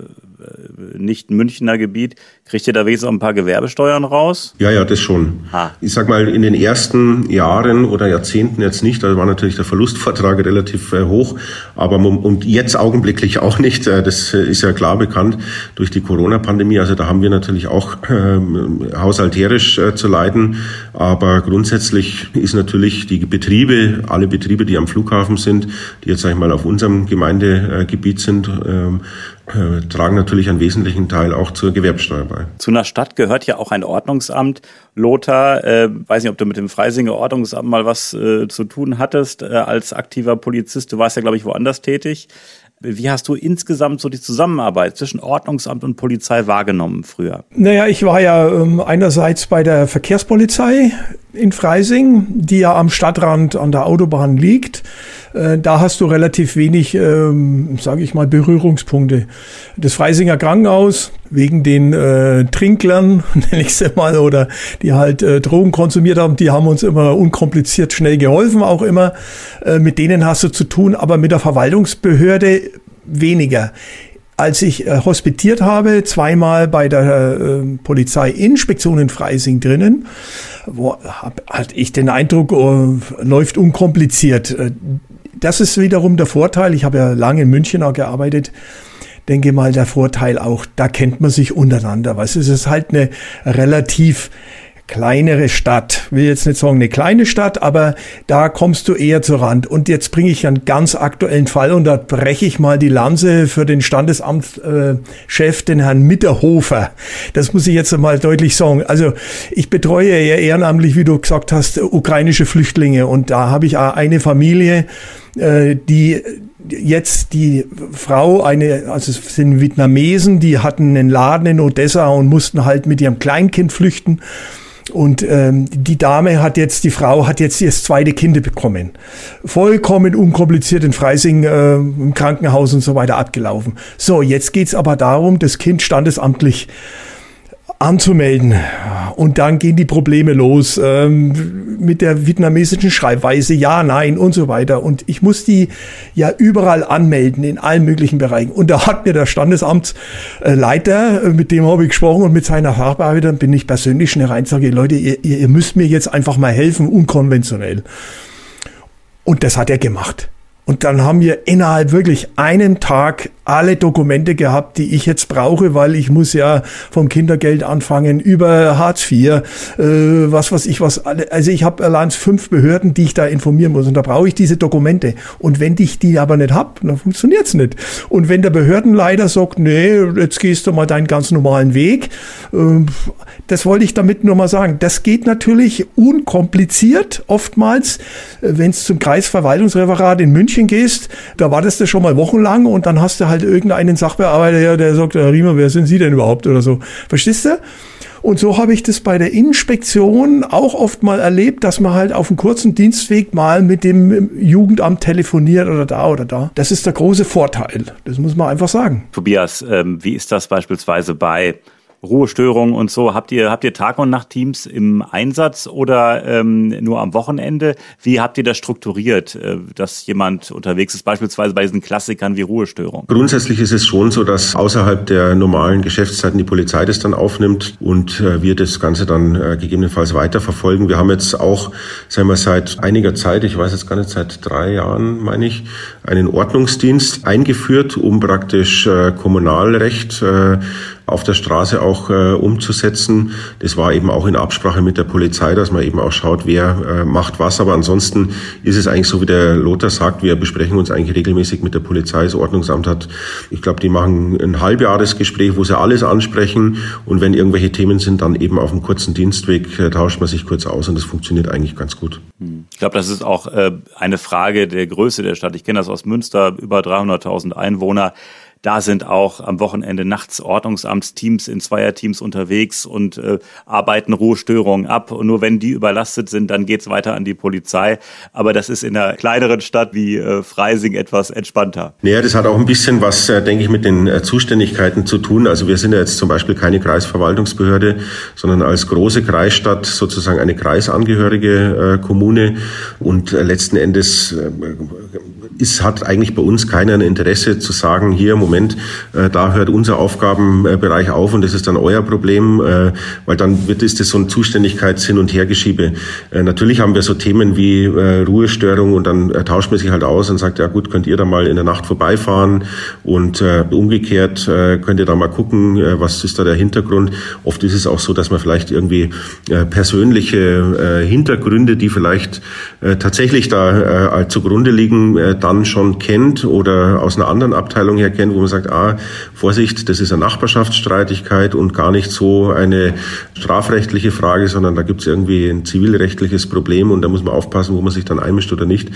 nicht Münchner Gebiet, kriegt ihr da wenigstens auch ein paar Gewerbesteuern raus? Ja, ja, das schon. Ha. Ich sag mal, in den ersten Jahren oder Jahrzehnten jetzt nicht, da war natürlich der Verlustvortrag relativ äh, hoch, aber und jetzt augenblicklich auch nicht. Äh, das ist ja klar bekannt durch die Corona-Pandemie. Also da haben wir natürlich auch ähm, haushalterisch äh, zu leiden, aber grundsätzlich ist natürlich die Betriebe, alle Betriebe, die am Flughafen sind, die jetzt sag ich mal auf unserem Gemeindegebiet sind, ähm, äh, tragen natürlich einen wesentlichen Teil auch zur Gewerbsteuer bei. Zu einer Stadt gehört ja auch ein Ordnungsamt. Lothar, äh, weiß nicht, ob du mit dem Freisinger Ordnungsamt mal was äh, zu tun hattest äh, als aktiver Polizist. Du warst ja, glaube ich, woanders tätig. Wie hast du insgesamt so die Zusammenarbeit zwischen Ordnungsamt und Polizei wahrgenommen früher? Naja, ich war ja ähm, einerseits bei der Verkehrspolizei in Freising, die ja am Stadtrand an der Autobahn liegt. Äh, da hast du relativ wenig, ähm, sage ich mal, Berührungspunkte. Das Freisinger Krankenhaus, wegen den äh, Trinklern, nenne ich sie mal, oder die halt äh, Drogen konsumiert haben, die haben uns immer unkompliziert schnell geholfen, auch immer. Äh, mit denen hast du zu tun, aber mit der Verwaltungsbehörde weniger als ich äh, hospitiert habe, zweimal bei der äh, Polizeiinspektion in Freising drinnen, wo, hab, hatte ich den Eindruck, oh, läuft unkompliziert. Das ist wiederum der Vorteil. Ich habe ja lange in München auch gearbeitet. Denke mal, der Vorteil auch, da kennt man sich untereinander. Was es ist halt eine relativ kleinere Stadt. Will jetzt nicht sagen eine kleine Stadt, aber da kommst du eher zur Rand. Und jetzt bringe ich einen ganz aktuellen Fall und da breche ich mal die Lanze für den Standesamtschef, den Herrn Mitterhofer. Das muss ich jetzt mal deutlich sagen. Also ich betreue ja ehrenamtlich, wie du gesagt hast, ukrainische Flüchtlinge und da habe ich eine Familie, äh, die jetzt die Frau, eine, also es sind Vietnamesen, die hatten einen Laden in Odessa und mussten halt mit ihrem Kleinkind flüchten. Und ähm, die Dame hat jetzt, die Frau hat jetzt das zweite Kind bekommen. Vollkommen unkompliziert in Freising äh, im Krankenhaus und so weiter abgelaufen. So, jetzt geht's aber darum, das Kind standesamtlich anzumelden. Und dann gehen die Probleme los ähm, mit der vietnamesischen Schreibweise, ja, nein und so weiter. Und ich muss die ja überall anmelden, in allen möglichen Bereichen. Und da hat mir der Standesamtsleiter, äh, mit dem habe ich gesprochen und mit seiner Fachbearbeiterin bin ich persönlich schnell rein und sage, Leute, ihr, ihr müsst mir jetzt einfach mal helfen, unkonventionell. Und das hat er gemacht. Und dann haben wir innerhalb wirklich einen Tag alle Dokumente gehabt, die ich jetzt brauche, weil ich muss ja vom Kindergeld anfangen über Hartz IV, äh, was weiß ich was. Also ich habe allein fünf Behörden, die ich da informieren muss und da brauche ich diese Dokumente. Und wenn ich die aber nicht hab, dann funktioniert's nicht. Und wenn der Behördenleiter sagt, nee, jetzt gehst du mal deinen ganz normalen Weg, äh, das wollte ich damit nur mal sagen. Das geht natürlich unkompliziert oftmals, äh, wenn es zum Kreisverwaltungsreferat in München gehst, da wartest du schon mal wochenlang und dann hast du halt irgendeinen Sachbearbeiter, der sagt, Herr Riemer, wer sind Sie denn überhaupt oder so. Verstehst du? Und so habe ich das bei der Inspektion auch oft mal erlebt, dass man halt auf einem kurzen Dienstweg mal mit dem Jugendamt telefoniert oder da oder da. Das ist der große Vorteil. Das muss man einfach sagen. Tobias, ähm, wie ist das beispielsweise bei Ruhestörungen und so. Habt ihr, habt ihr Tag- und Nacht-Teams im Einsatz oder ähm, nur am Wochenende? Wie habt ihr das strukturiert, äh, dass jemand unterwegs ist, beispielsweise bei diesen Klassikern wie Ruhestörung? Grundsätzlich ist es schon so, dass außerhalb der normalen Geschäftszeiten die Polizei das dann aufnimmt und äh, wir das Ganze dann äh, gegebenenfalls weiterverfolgen. Wir haben jetzt auch, sagen wir, seit einiger Zeit, ich weiß jetzt gar nicht, seit drei Jahren, meine ich, einen Ordnungsdienst eingeführt, um praktisch äh, Kommunalrecht äh, auf der Straße auch äh, umzusetzen. Das war eben auch in Absprache mit der Polizei, dass man eben auch schaut, wer äh, macht was. Aber ansonsten ist es eigentlich so, wie der Lothar sagt, wir besprechen uns eigentlich regelmäßig mit der Polizei. Das Ordnungsamt hat, ich glaube, die machen ein Halbjahresgespräch, wo sie alles ansprechen. Und wenn irgendwelche Themen sind, dann eben auf einem kurzen Dienstweg äh, tauscht man sich kurz aus und das funktioniert eigentlich ganz gut. Hm. Ich glaube, das ist auch äh, eine Frage der Größe der Stadt. Ich kenne das aus Münster, über 300.000 Einwohner. Da sind auch am Wochenende nachts Ordnungsamtsteams in Zweierteams unterwegs und äh, arbeiten Ruhestörungen ab. Und nur wenn die überlastet sind, dann geht's weiter an die Polizei. Aber das ist in einer kleineren Stadt wie äh, Freising etwas entspannter. Naja, das hat auch ein bisschen was, äh, denke ich, mit den äh, Zuständigkeiten zu tun. Also wir sind ja jetzt zum Beispiel keine Kreisverwaltungsbehörde, sondern als große Kreisstadt sozusagen eine kreisangehörige äh, Kommune. Und äh, letzten Endes äh, ist, hat eigentlich bei uns keiner ein Interesse zu sagen, hier, Moment, äh, da hört unser Aufgabenbereich auf und das ist dann euer Problem, äh, weil dann wird ist das so ein Zuständigkeits-Hin- und Hergeschiebe. Äh, natürlich haben wir so Themen wie äh, Ruhestörung und dann äh, tauscht man sich halt aus und sagt, ja gut, könnt ihr da mal in der Nacht vorbeifahren und äh, umgekehrt äh, könnt ihr da mal gucken, äh, was ist da der Hintergrund. Oft ist es auch so, dass man vielleicht irgendwie äh, persönliche äh, Hintergründe, die vielleicht äh, tatsächlich da äh, zugrunde liegen, äh, dann schon kennt oder aus einer anderen Abteilung her kennt, wo man sagt, ah, Vorsicht, das ist eine Nachbarschaftsstreitigkeit und gar nicht so eine strafrechtliche Frage, sondern da gibt es irgendwie ein zivilrechtliches Problem und da muss man aufpassen, wo man sich dann einmischt oder nicht.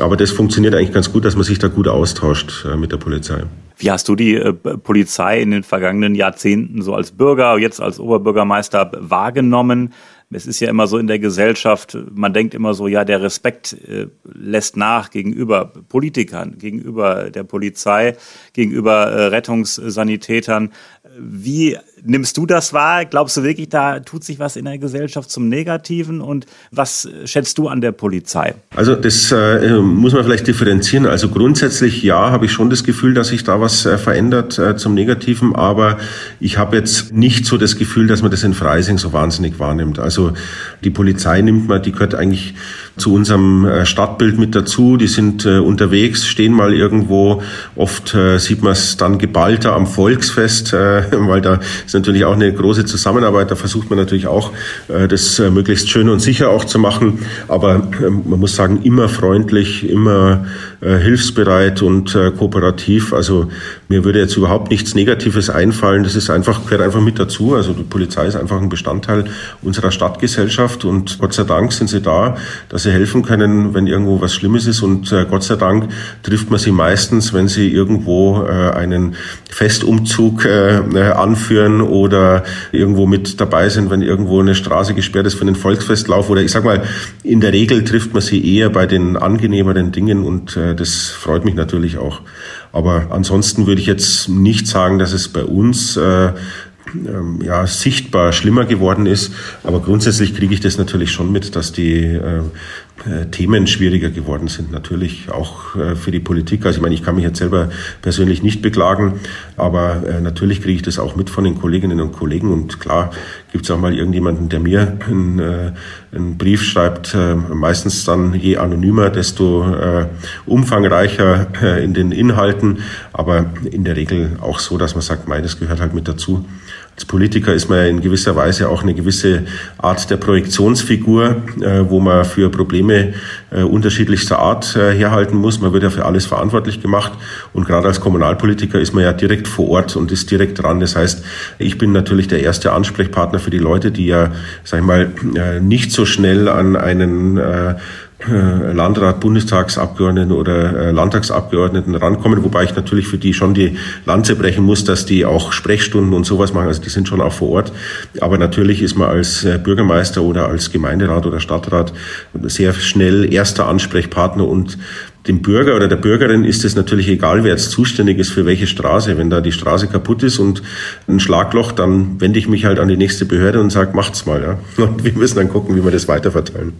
Aber das funktioniert eigentlich ganz gut, dass man sich da gut austauscht äh, mit der Polizei. Wie hast du die äh, Polizei in den vergangenen Jahrzehnten so als Bürger, jetzt als Oberbürgermeister wahrgenommen? Es ist ja immer so in der Gesellschaft, man denkt immer so, ja, der Respekt äh, lässt nach gegenüber Politikern, gegenüber der Polizei, gegenüber äh, Rettungssanitätern. Wie nimmst du das wahr? Glaubst du wirklich, da tut sich was in der Gesellschaft zum Negativen? Und was schätzt du an der Polizei? Also das äh, muss man vielleicht differenzieren. Also grundsätzlich ja, habe ich schon das Gefühl, dass sich da was äh, verändert äh, zum Negativen. Aber ich habe jetzt nicht so das Gefühl, dass man das in Freising so wahnsinnig wahrnimmt. Also die Polizei nimmt man, die gehört eigentlich zu unserem äh, Stadtbild mit dazu. Die sind äh, unterwegs, stehen mal irgendwo. Oft äh, sieht man es dann geballter am Volksfest, weil da ist natürlich auch eine große Zusammenarbeit. Da versucht man natürlich auch, das möglichst schön und sicher auch zu machen. Aber ähm, man muss sagen, immer freundlich, immer hilfsbereit und kooperativ. Also mir würde jetzt überhaupt nichts Negatives einfallen. Das ist einfach, gehört einfach mit dazu. Also die Polizei ist einfach ein Bestandteil unserer Stadtgesellschaft und Gott sei Dank sind sie da, dass sie helfen können, wenn irgendwo was Schlimmes ist. Und äh, Gott sei Dank trifft man sie meistens, wenn sie irgendwo äh, einen Festumzug äh, äh anführen oder irgendwo mit dabei sind, wenn irgendwo eine Straße gesperrt ist für einen Volksfestlauf. Oder ich sag mal, in der Regel trifft man sie eher bei den angenehmeren Dingen und äh, das freut mich natürlich auch. Aber ansonsten würde ich jetzt nicht sagen, dass es bei uns äh, ähm, ja, sichtbar schlimmer geworden ist. Aber grundsätzlich kriege ich das natürlich schon mit, dass die äh, Themen schwieriger geworden sind. Natürlich auch äh, für die Politik. Also ich meine, ich kann mich jetzt selber persönlich nicht beklagen, aber äh, natürlich kriege ich das auch mit von den Kolleginnen und Kollegen. Und klar gibt es auch mal irgendjemanden, der mir einen, äh, einen Brief schreibt, äh, meistens dann je anonymer, desto äh, umfangreicher in den Inhalten, aber in der Regel auch so, dass man sagt, meines gehört halt mit dazu. Als Politiker ist man in gewisser Weise auch eine gewisse Art der Projektionsfigur, äh, wo man für Probleme äh, unterschiedlichster Art äh, herhalten muss. Man wird ja für alles verantwortlich gemacht. Und gerade als Kommunalpolitiker ist man ja direkt vor Ort und ist direkt dran. Das heißt, ich bin natürlich der erste Ansprechpartner für die Leute, die ja, sag ich mal, nicht so schnell an einen Landrat, Bundestagsabgeordneten oder äh, Landtagsabgeordneten rankommen, wobei ich natürlich für die schon die Lanze brechen muss, dass die auch Sprechstunden und sowas machen. Also die sind schon auch vor Ort. Aber natürlich ist man als äh, Bürgermeister oder als Gemeinderat oder Stadtrat sehr schnell erster Ansprechpartner und dem Bürger oder der Bürgerin ist es natürlich egal, wer jetzt zuständig ist für welche Straße. Wenn da die Straße kaputt ist und ein Schlagloch, dann wende ich mich halt an die nächste Behörde und sage, macht's mal. Ja? Und wir müssen dann gucken, wie wir das weiterverteilen.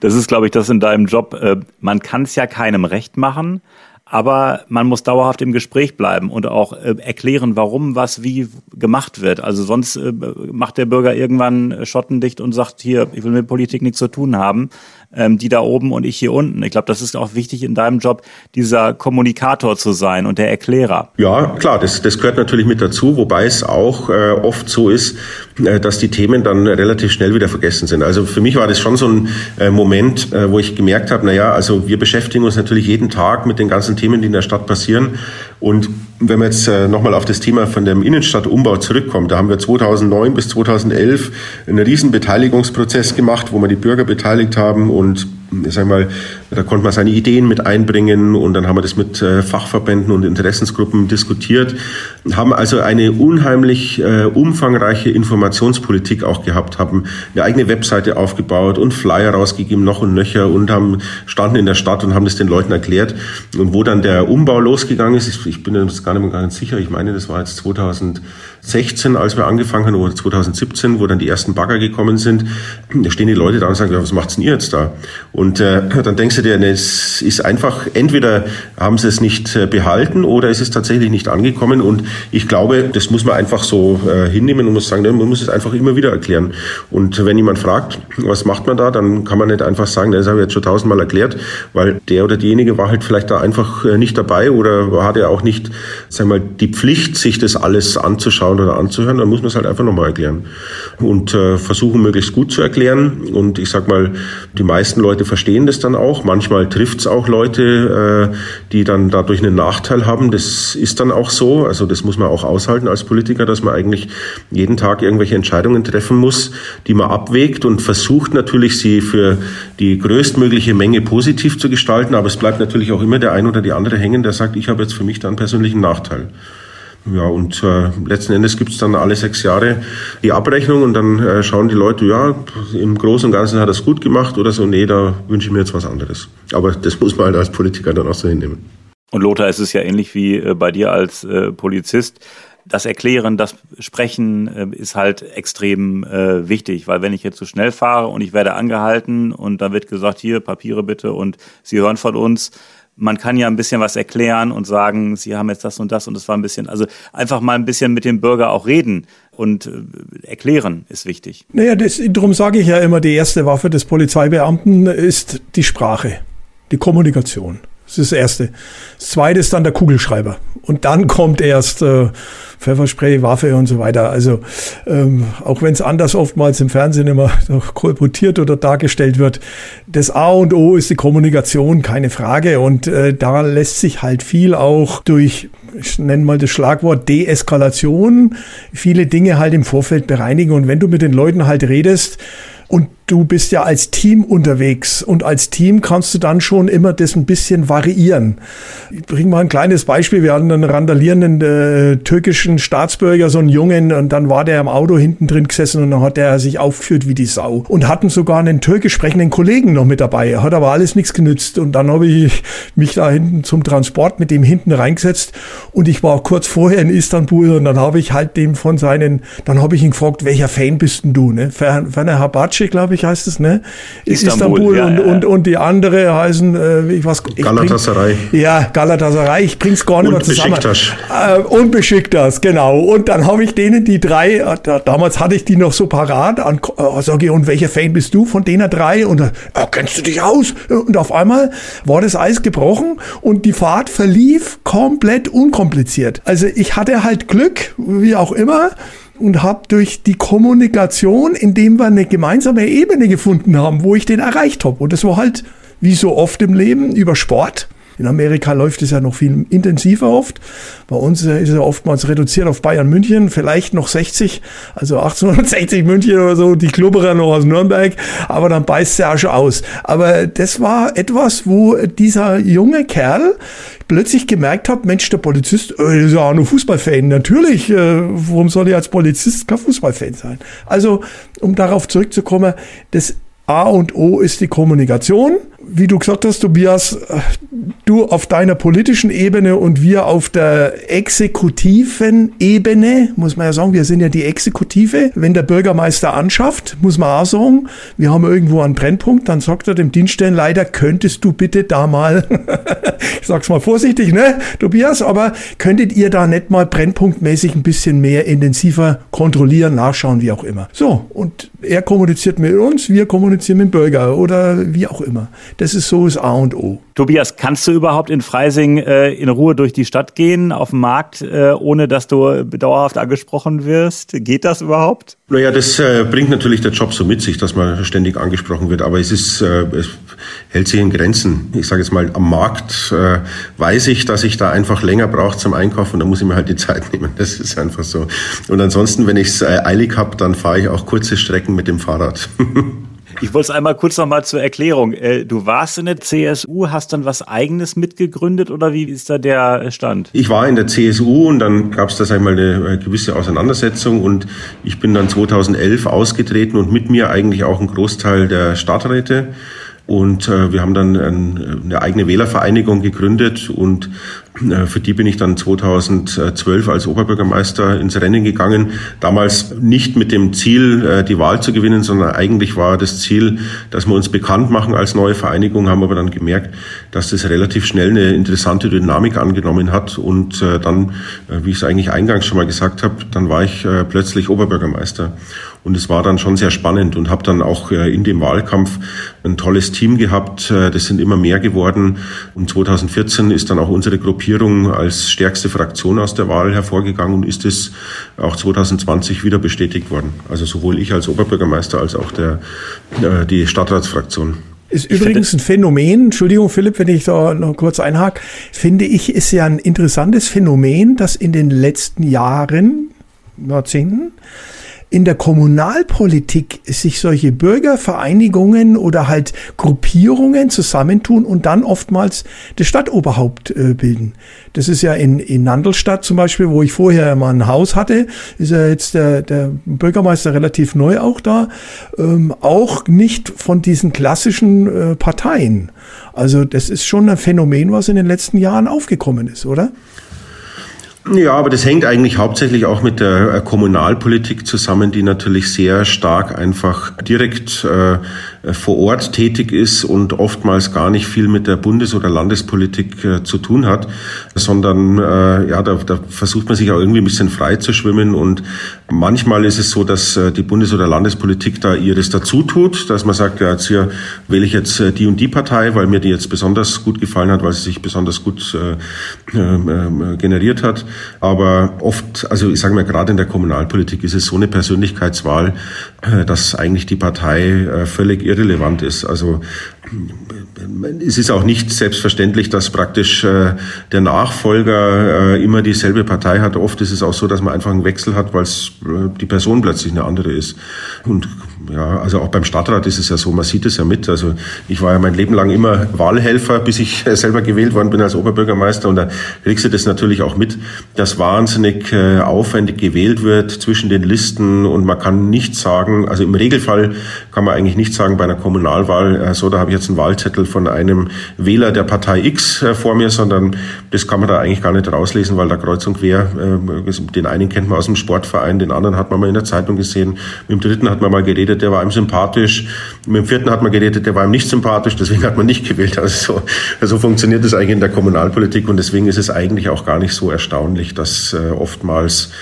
Das ist, glaube ich, das in deinem Job. Äh, man kann es ja keinem recht machen, aber man muss dauerhaft im Gespräch bleiben und auch äh, erklären, warum was wie gemacht wird. Also sonst äh, macht der Bürger irgendwann schottendicht und sagt, hier, ich will mit Politik nichts zu tun haben ähm, die da oben und ich hier unten. Ich glaube, das ist auch wichtig in deinem Job, dieser Kommunikator zu sein und der Erklärer. Ja, klar, das, das gehört natürlich mit dazu, wobei es auch äh, oft so ist, äh, dass die Themen dann relativ schnell wieder vergessen sind. Also für mich war das schon so ein äh, Moment, äh, wo ich gemerkt habe, na ja, also wir beschäftigen uns natürlich jeden Tag mit den ganzen Themen, die in der Stadt passieren und wenn man jetzt äh, nochmal auf das Thema von dem Innenstadtumbau zurückkommt, da haben wir 2009 bis 2011 einen riesen Beteiligungsprozess gemacht, wo wir die Bürger beteiligt haben und ich sag mal, da konnte man seine Ideen mit einbringen und dann haben wir das mit äh, Fachverbänden und Interessensgruppen diskutiert, haben also eine unheimlich äh, umfangreiche Informationspolitik auch gehabt, haben eine eigene Webseite aufgebaut und Flyer rausgegeben, noch und nöcher und haben standen in der Stadt und haben das den Leuten erklärt. Und wo dann der Umbau losgegangen ist, ich bin jetzt gar nicht mehr ganz sicher, ich meine, das war jetzt 2016, als wir angefangen haben, oder 2017, wo dann die ersten Bagger gekommen sind, da stehen die Leute da und sagen, ja, was macht's denn ihr jetzt da? Und äh, dann denkst ne, es ist einfach, entweder haben sie es nicht äh, behalten oder es ist tatsächlich nicht angekommen. Und ich glaube, das muss man einfach so äh, hinnehmen und muss sagen, ne, man muss es einfach immer wieder erklären. Und wenn jemand fragt, was macht man da, dann kann man nicht einfach sagen, das habe ich jetzt schon tausendmal erklärt, weil der oder diejenige war halt vielleicht da einfach äh, nicht dabei oder hatte auch nicht, sagen wir mal, die Pflicht, sich das alles anzuschauen oder anzuhören. Dann muss man es halt einfach nochmal erklären und versuchen, möglichst gut zu erklären. Und ich sag mal, die meisten Leute verstehen das dann auch. Manchmal trifft es auch Leute, äh, die dann dadurch einen Nachteil haben. Das ist dann auch so. Also das muss man auch aushalten als Politiker, dass man eigentlich jeden Tag irgendwelche Entscheidungen treffen muss, die man abwägt und versucht natürlich, sie für die größtmögliche Menge positiv zu gestalten. Aber es bleibt natürlich auch immer der ein oder die andere hängen, der sagt, ich habe jetzt für mich da einen persönlichen Nachteil. Ja, und äh, letzten Endes gibt es dann alle sechs Jahre die Abrechnung und dann äh, schauen die Leute, ja, im Großen und Ganzen hat er es gut gemacht oder so, nee, da wünsche ich mir jetzt was anderes. Aber das muss man halt als Politiker dann auch so hinnehmen. Und Lothar, es ist ja ähnlich wie äh, bei dir als äh, Polizist. Das Erklären, das Sprechen äh, ist halt extrem äh, wichtig, weil wenn ich jetzt zu so schnell fahre und ich werde angehalten und dann wird gesagt, hier Papiere bitte und Sie hören von uns, man kann ja ein bisschen was erklären und sagen, Sie haben jetzt das und das und das war ein bisschen, also einfach mal ein bisschen mit dem Bürger auch reden und äh, erklären ist wichtig. Naja, das, darum sage ich ja immer, die erste Waffe des Polizeibeamten ist die Sprache, die Kommunikation. Das ist das Erste. Das Zweite ist dann der Kugelschreiber. Und dann kommt erst äh, Pfefferspray, Waffe und so weiter. Also ähm, auch wenn es anders oftmals im Fernsehen immer kolportiert oder dargestellt wird, das A und O ist die Kommunikation, keine Frage. Und äh, da lässt sich halt viel auch durch ich nenne mal das Schlagwort Deeskalation, viele Dinge halt im Vorfeld bereinigen. Und wenn du mit den Leuten halt redest, und du bist ja als Team unterwegs und als Team kannst du dann schon immer das ein bisschen variieren. Ich bringe mal ein kleines Beispiel. Wir hatten einen randalierenden äh, türkischen Staatsbürger, so einen Jungen, und dann war der im Auto hinten drin gesessen und dann hat er sich aufgeführt wie die Sau und hatten sogar einen türkisch sprechenden Kollegen noch mit dabei. Hat aber alles nichts genützt und dann habe ich mich da hinten zum Transport mit dem hinten reingesetzt und ich war kurz vorher in Istanbul und dann habe ich halt dem von seinen, dann habe ich ihn gefragt, welcher Fan bist denn du? Ne? Ferner Habaci, glaube ich, ich, heißt es, ne? Istanbul, Istanbul ja, und. Und, und die andere heißen, äh, ich weiß, ich Galatasaray. Bring, ja, Galatasaray, ich bring's gar nicht mehr zusammen. Äh, und Besiktas, genau. Und dann habe ich denen die drei, äh, damals hatte ich die noch so parat, an, äh, sag ich, und welcher Fan bist du von denen drei? Und äh, kennst du dich aus? Und auf einmal war das Eis gebrochen und die Fahrt verlief komplett unkompliziert. Also ich hatte halt Glück, wie auch immer und habe durch die Kommunikation, indem wir eine gemeinsame Ebene gefunden haben, wo ich den erreicht habe. Und das war halt, wie so oft im Leben, über Sport. In Amerika läuft es ja noch viel intensiver oft. Bei uns ist er oftmals reduziert auf Bayern München, vielleicht noch 60, also 1860 München oder so, die Klubberer noch aus Nürnberg, aber dann beißt er auch schon aus. Aber das war etwas, wo dieser junge Kerl plötzlich gemerkt habe, Mensch, der Polizist, äh, ist ja auch nur Fußballfan. Natürlich, äh, warum soll ich als Polizist kein Fußballfan sein? Also, um darauf zurückzukommen, das A und O ist die Kommunikation wie du gesagt hast, Tobias, du auf deiner politischen Ebene und wir auf der exekutiven Ebene, muss man ja sagen, wir sind ja die Exekutive. Wenn der Bürgermeister anschafft, muss man auch sagen, wir haben irgendwo einen Brennpunkt, dann sagt er dem Dienststellenleiter, könntest du bitte da mal, ich sag's mal vorsichtig, ne, Tobias, aber könntet ihr da nicht mal brennpunktmäßig ein bisschen mehr intensiver kontrollieren, nachschauen, wie auch immer. So, und er kommuniziert mit uns, wir kommunizieren mit dem Bürger oder wie auch immer. Das ist so das A und O. Tobias, kannst du überhaupt in Freising äh, in Ruhe durch die Stadt gehen, auf dem Markt, äh, ohne dass du dauerhaft angesprochen wirst? Geht das überhaupt? Naja, das äh, bringt natürlich der Job so mit sich, dass man ständig angesprochen wird. Aber es ist, äh, es hält sich in Grenzen. Ich sage jetzt mal, am Markt äh, weiß ich, dass ich da einfach länger brauche zum Einkaufen und da muss ich mir halt die Zeit nehmen. Das ist einfach so. Und ansonsten, wenn ich es äh, eilig habe, dann fahre ich auch kurze Strecken mit dem Fahrrad. Ich wollte es einmal kurz nochmal zur Erklärung. Äh, du warst in der CSU, hast dann was Eigenes mitgegründet oder wie ist da der Stand? Ich war in der CSU und dann gab es da einmal eine äh, gewisse Auseinandersetzung und ich bin dann 2011 ausgetreten und mit mir eigentlich auch ein Großteil der Stadträte. Und äh, wir haben dann ein, eine eigene Wählervereinigung gegründet und äh, für die bin ich dann 2012 als Oberbürgermeister ins Rennen gegangen. Damals nicht mit dem Ziel, äh, die Wahl zu gewinnen, sondern eigentlich war das Ziel, dass wir uns bekannt machen als neue Vereinigung, haben aber dann gemerkt, dass das relativ schnell eine interessante Dynamik angenommen hat. Und äh, dann, wie ich es eigentlich eingangs schon mal gesagt habe, dann war ich plötzlich Oberbürgermeister. Und es war dann schon sehr spannend und habe dann auch in dem Wahlkampf ein tolles Team gehabt. Das sind immer mehr geworden. Und 2014 ist dann auch unsere Gruppierung als stärkste Fraktion aus der Wahl hervorgegangen und ist es auch 2020 wieder bestätigt worden. Also sowohl ich als Oberbürgermeister als auch der, äh, die Stadtratsfraktion. Ist übrigens ein Phänomen, Entschuldigung Philipp, wenn ich da noch kurz einhake, finde ich, ist ja ein interessantes Phänomen, dass in den letzten Jahren, Jahrzehnten, in der Kommunalpolitik sich solche Bürgervereinigungen oder halt Gruppierungen zusammentun und dann oftmals das Stadtoberhaupt äh, bilden. Das ist ja in, in Nandelstadt zum Beispiel, wo ich vorher mal ein Haus hatte, ist ja jetzt der, der Bürgermeister relativ neu auch da, ähm, auch nicht von diesen klassischen äh, Parteien. Also das ist schon ein Phänomen, was in den letzten Jahren aufgekommen ist, oder? Ja, aber das hängt eigentlich hauptsächlich auch mit der äh, Kommunalpolitik zusammen, die natürlich sehr stark einfach direkt äh, vor Ort tätig ist und oftmals gar nicht viel mit der Bundes- oder Landespolitik äh, zu tun hat, sondern äh, ja, da, da versucht man sich auch irgendwie ein bisschen frei zu schwimmen und manchmal ist es so, dass äh, die Bundes- oder Landespolitik da ihres dazu tut, dass man sagt, ja, jetzt hier wähle ich jetzt äh, die und die Partei, weil mir die jetzt besonders gut gefallen hat, weil sie sich besonders gut äh, äh, generiert hat. Aber oft, also ich sage mal, gerade in der Kommunalpolitik ist es so eine Persönlichkeitswahl, äh, dass eigentlich die Partei äh, völlig irrelevant ist. Also es ist auch nicht selbstverständlich, dass praktisch äh, der Nachfolger äh, immer dieselbe Partei hat. Oft ist es auch so, dass man einfach einen Wechsel hat, weil äh, die Person plötzlich eine andere ist. Und ja, also auch beim Stadtrat ist es ja so, man sieht es ja mit. Also ich war ja mein Leben lang immer Wahlhelfer, bis ich selber gewählt worden bin als Oberbürgermeister. Und da kriegst du das natürlich auch mit, dass wahnsinnig äh, aufwendig gewählt wird zwischen den Listen und man kann nicht sagen, also im Regelfall kann man eigentlich nicht sagen bei einer Kommunalwahl, äh, so da habe ich jetzt einen Wahlzettel von einem Wähler der Partei X äh, vor mir, sondern das kann man da eigentlich gar nicht rauslesen, weil da kreuz und quer, den einen kennt man aus dem Sportverein, den anderen hat man mal in der Zeitung gesehen, mit dem dritten hat man mal geredet, geredet, der war ihm sympathisch. Mit dem vierten hat man geredet, der war ihm nicht sympathisch, deswegen hat man nicht gewählt. Also so, so funktioniert es eigentlich in der Kommunalpolitik und deswegen ist es eigentlich auch gar nicht so erstaunlich, dass äh, oftmals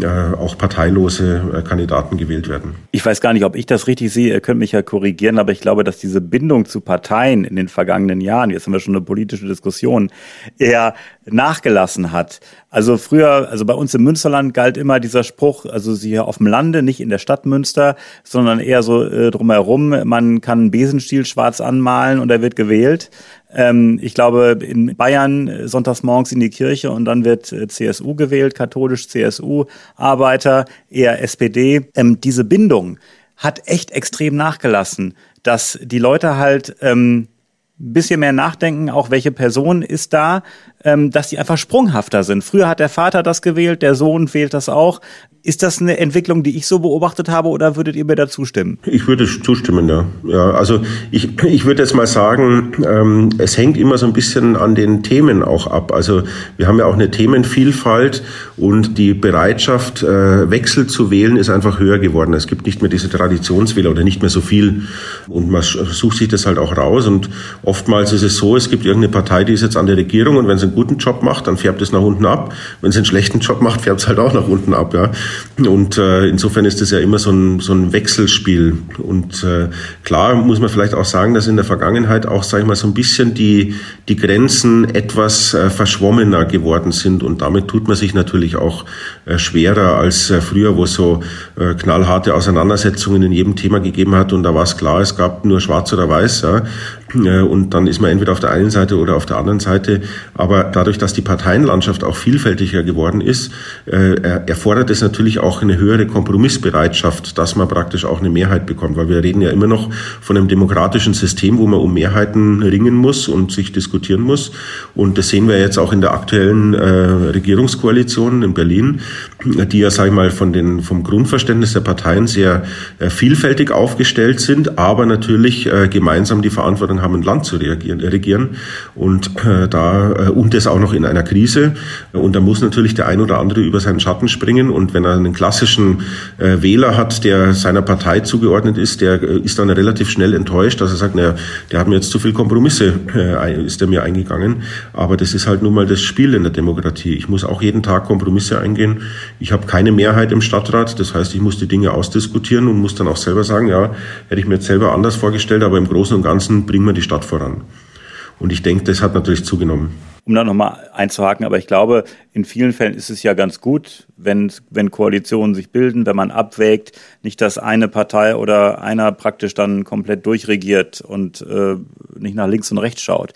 äh, auch parteilose äh, Kandidaten gewählt werden. Ich weiß gar nicht, ob ich das richtig sehe, ihr könnt mich ja korrigieren, aber ich glaube, dass diese Bindung zu Parteien in den vergangenen Jahren, jetzt haben wir schon eine politische Diskussion, eher nachgelassen hat. Also früher, also bei uns im Münsterland galt immer dieser Spruch, also sie hier auf dem Lande, nicht in der Stadt Münster, sondern eher so äh, drumherum. Man kann einen Besenstiel schwarz anmalen und er wird gewählt. Ähm, ich glaube, in Bayern äh, sonntags morgens in die Kirche und dann wird äh, CSU gewählt, katholisch CSU, Arbeiter, eher SPD. Ähm, diese Bindung hat echt extrem nachgelassen, dass die Leute halt ähm, bisschen mehr nachdenken, auch welche Person ist da, ähm, dass die einfach sprunghafter sind. Früher hat der Vater das gewählt, der Sohn wählt das auch. Ist das eine Entwicklung, die ich so beobachtet habe, oder würdet ihr mir da zustimmen? Ich würde zustimmen, ja. ja also ich, ich würde jetzt mal sagen, ähm, es hängt immer so ein bisschen an den Themen auch ab. Also wir haben ja auch eine Themenvielfalt und die Bereitschaft, äh, Wechsel zu wählen, ist einfach höher geworden. Es gibt nicht mehr diese Traditionswähler oder nicht mehr so viel. Und man sucht sich das halt auch raus. Und oftmals ist es so, es gibt irgendeine Partei, die ist jetzt an der Regierung und wenn sie einen guten Job macht, dann färbt es nach unten ab. Wenn sie einen schlechten Job macht, färbt es halt auch nach unten ab. Ja. Und äh, insofern ist das ja immer so ein, so ein Wechselspiel. Und äh, klar muss man vielleicht auch sagen, dass in der Vergangenheit auch, sage ich mal, so ein bisschen die, die Grenzen etwas äh, verschwommener geworden sind. Und damit tut man sich natürlich auch äh, schwerer als äh, früher, wo es so äh, knallharte Auseinandersetzungen in jedem Thema gegeben hat. Und da war es klar, es gab nur schwarz oder weiß. Ja. Äh, und dann ist man entweder auf der einen Seite oder auf der anderen Seite. Aber dadurch, dass die Parteienlandschaft auch vielfältiger geworden ist, äh, erfordert es natürlich auch eine höhere Kompromissbereitschaft, dass man praktisch auch eine Mehrheit bekommt. Weil wir reden ja immer noch von einem demokratischen System, wo man um Mehrheiten ringen muss und sich diskutieren muss. Und das sehen wir jetzt auch in der aktuellen äh, Regierungskoalition in Berlin, die ja, sage ich mal, von den, vom Grundverständnis der Parteien sehr vielfältig aufgestellt sind, aber natürlich gemeinsam die Verantwortung haben, ein Land zu reagieren, regieren. Und äh, da äh, und das auch noch in einer Krise. Und da muss natürlich der ein oder andere über seinen Schatten springen. Und wenn er einen klassischen äh, Wähler hat, der seiner Partei zugeordnet ist, der äh, ist dann relativ schnell enttäuscht, dass er sagt, naja, der hat mir jetzt zu viel Kompromisse äh, ist er mir eingegangen, aber das ist halt nun mal das Spiel in der Demokratie. Ich muss auch jeden Tag Kompromisse eingehen. Ich habe keine Mehrheit im Stadtrat, das heißt, ich muss die Dinge ausdiskutieren und muss dann auch selber sagen, ja, hätte ich mir jetzt selber anders vorgestellt, aber im Großen und Ganzen bringen wir wir die Stadt voran. Und ich denke, das hat natürlich zugenommen. Um da nochmal einzuhaken, aber ich glaube, in vielen Fällen ist es ja ganz gut, wenn, wenn Koalitionen sich bilden, wenn man abwägt, nicht, dass eine Partei oder einer praktisch dann komplett durchregiert und äh, nicht nach links und rechts schaut.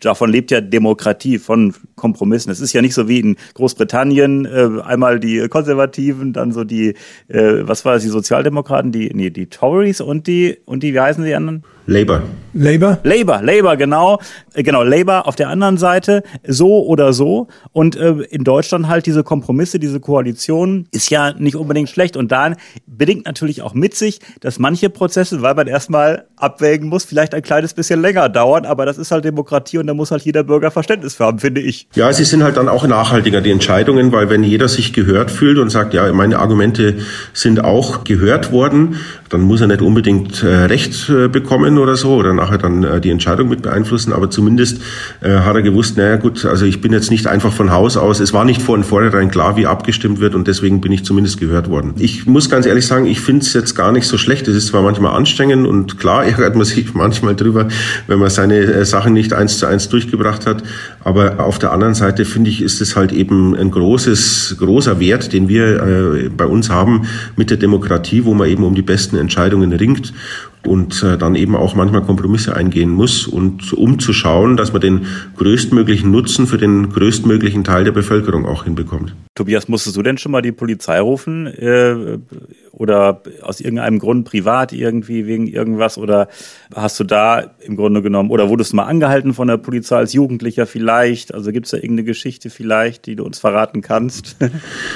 Davon lebt ja Demokratie, von Kompromissen. Es ist ja nicht so wie in Großbritannien, äh, einmal die Konservativen, dann so die, äh, was war das, die Sozialdemokraten, die, nee, die Tories und die, und die, wie heißen die anderen? Labour. Labour? Labour, Labour, genau. Äh, genau, Labour auf der anderen Seite, so oder so. Und äh, in Deutschland halt diese Kompromisse, diese Koalition ist ja nicht unbedingt schlecht. Und da bedingt natürlich auch mit sich, dass manche Prozesse, weil man erstmal abwägen muss, vielleicht ein kleines bisschen länger dauern, aber das ist halt Demokratie und da muss halt jeder Bürger Verständnis für haben, finde ich. Ja, sie sind halt dann auch nachhaltiger, die Entscheidungen, weil wenn jeder sich gehört fühlt und sagt, ja, meine Argumente sind auch gehört worden, dann muss er nicht unbedingt äh, Recht äh, bekommen oder so oder nachher dann äh, die Entscheidung mit beeinflussen, aber zumindest äh, hat er gewusst, naja gut, also ich bin jetzt nicht einfach von Haus aus, es war nicht von vornherein klar, wie abgestimmt wird und deswegen bin ich zumindest gehört worden. Ich muss ganz ehrlich sagen, ich finde es jetzt gar nicht so schlecht. Es ist zwar manchmal anstrengend und klar ärgert man sich manchmal drüber, wenn man seine äh, Sachen nicht eins zu eins durchgebracht hat, aber auf der anderen Seite finde ich, ist es halt eben ein großes, großer Wert, den wir äh, bei uns haben mit der Demokratie, wo man eben um die besten Entscheidungen ringt und äh, dann eben auch manchmal Kompromisse eingehen muss und um zu schauen, dass man den größtmöglichen Nutzen für den größtmöglichen Teil der Bevölkerung auch hinbekommt. Tobias, musstest du denn schon mal die Polizei rufen äh, oder aus irgendeinem Grund privat irgendwie wegen irgendwas oder hast du da im Grunde genommen oder wurdest du mal angehalten von der Polizei als Jugendlicher vielleicht? Also gibt es da irgendeine Geschichte vielleicht, die du uns verraten kannst?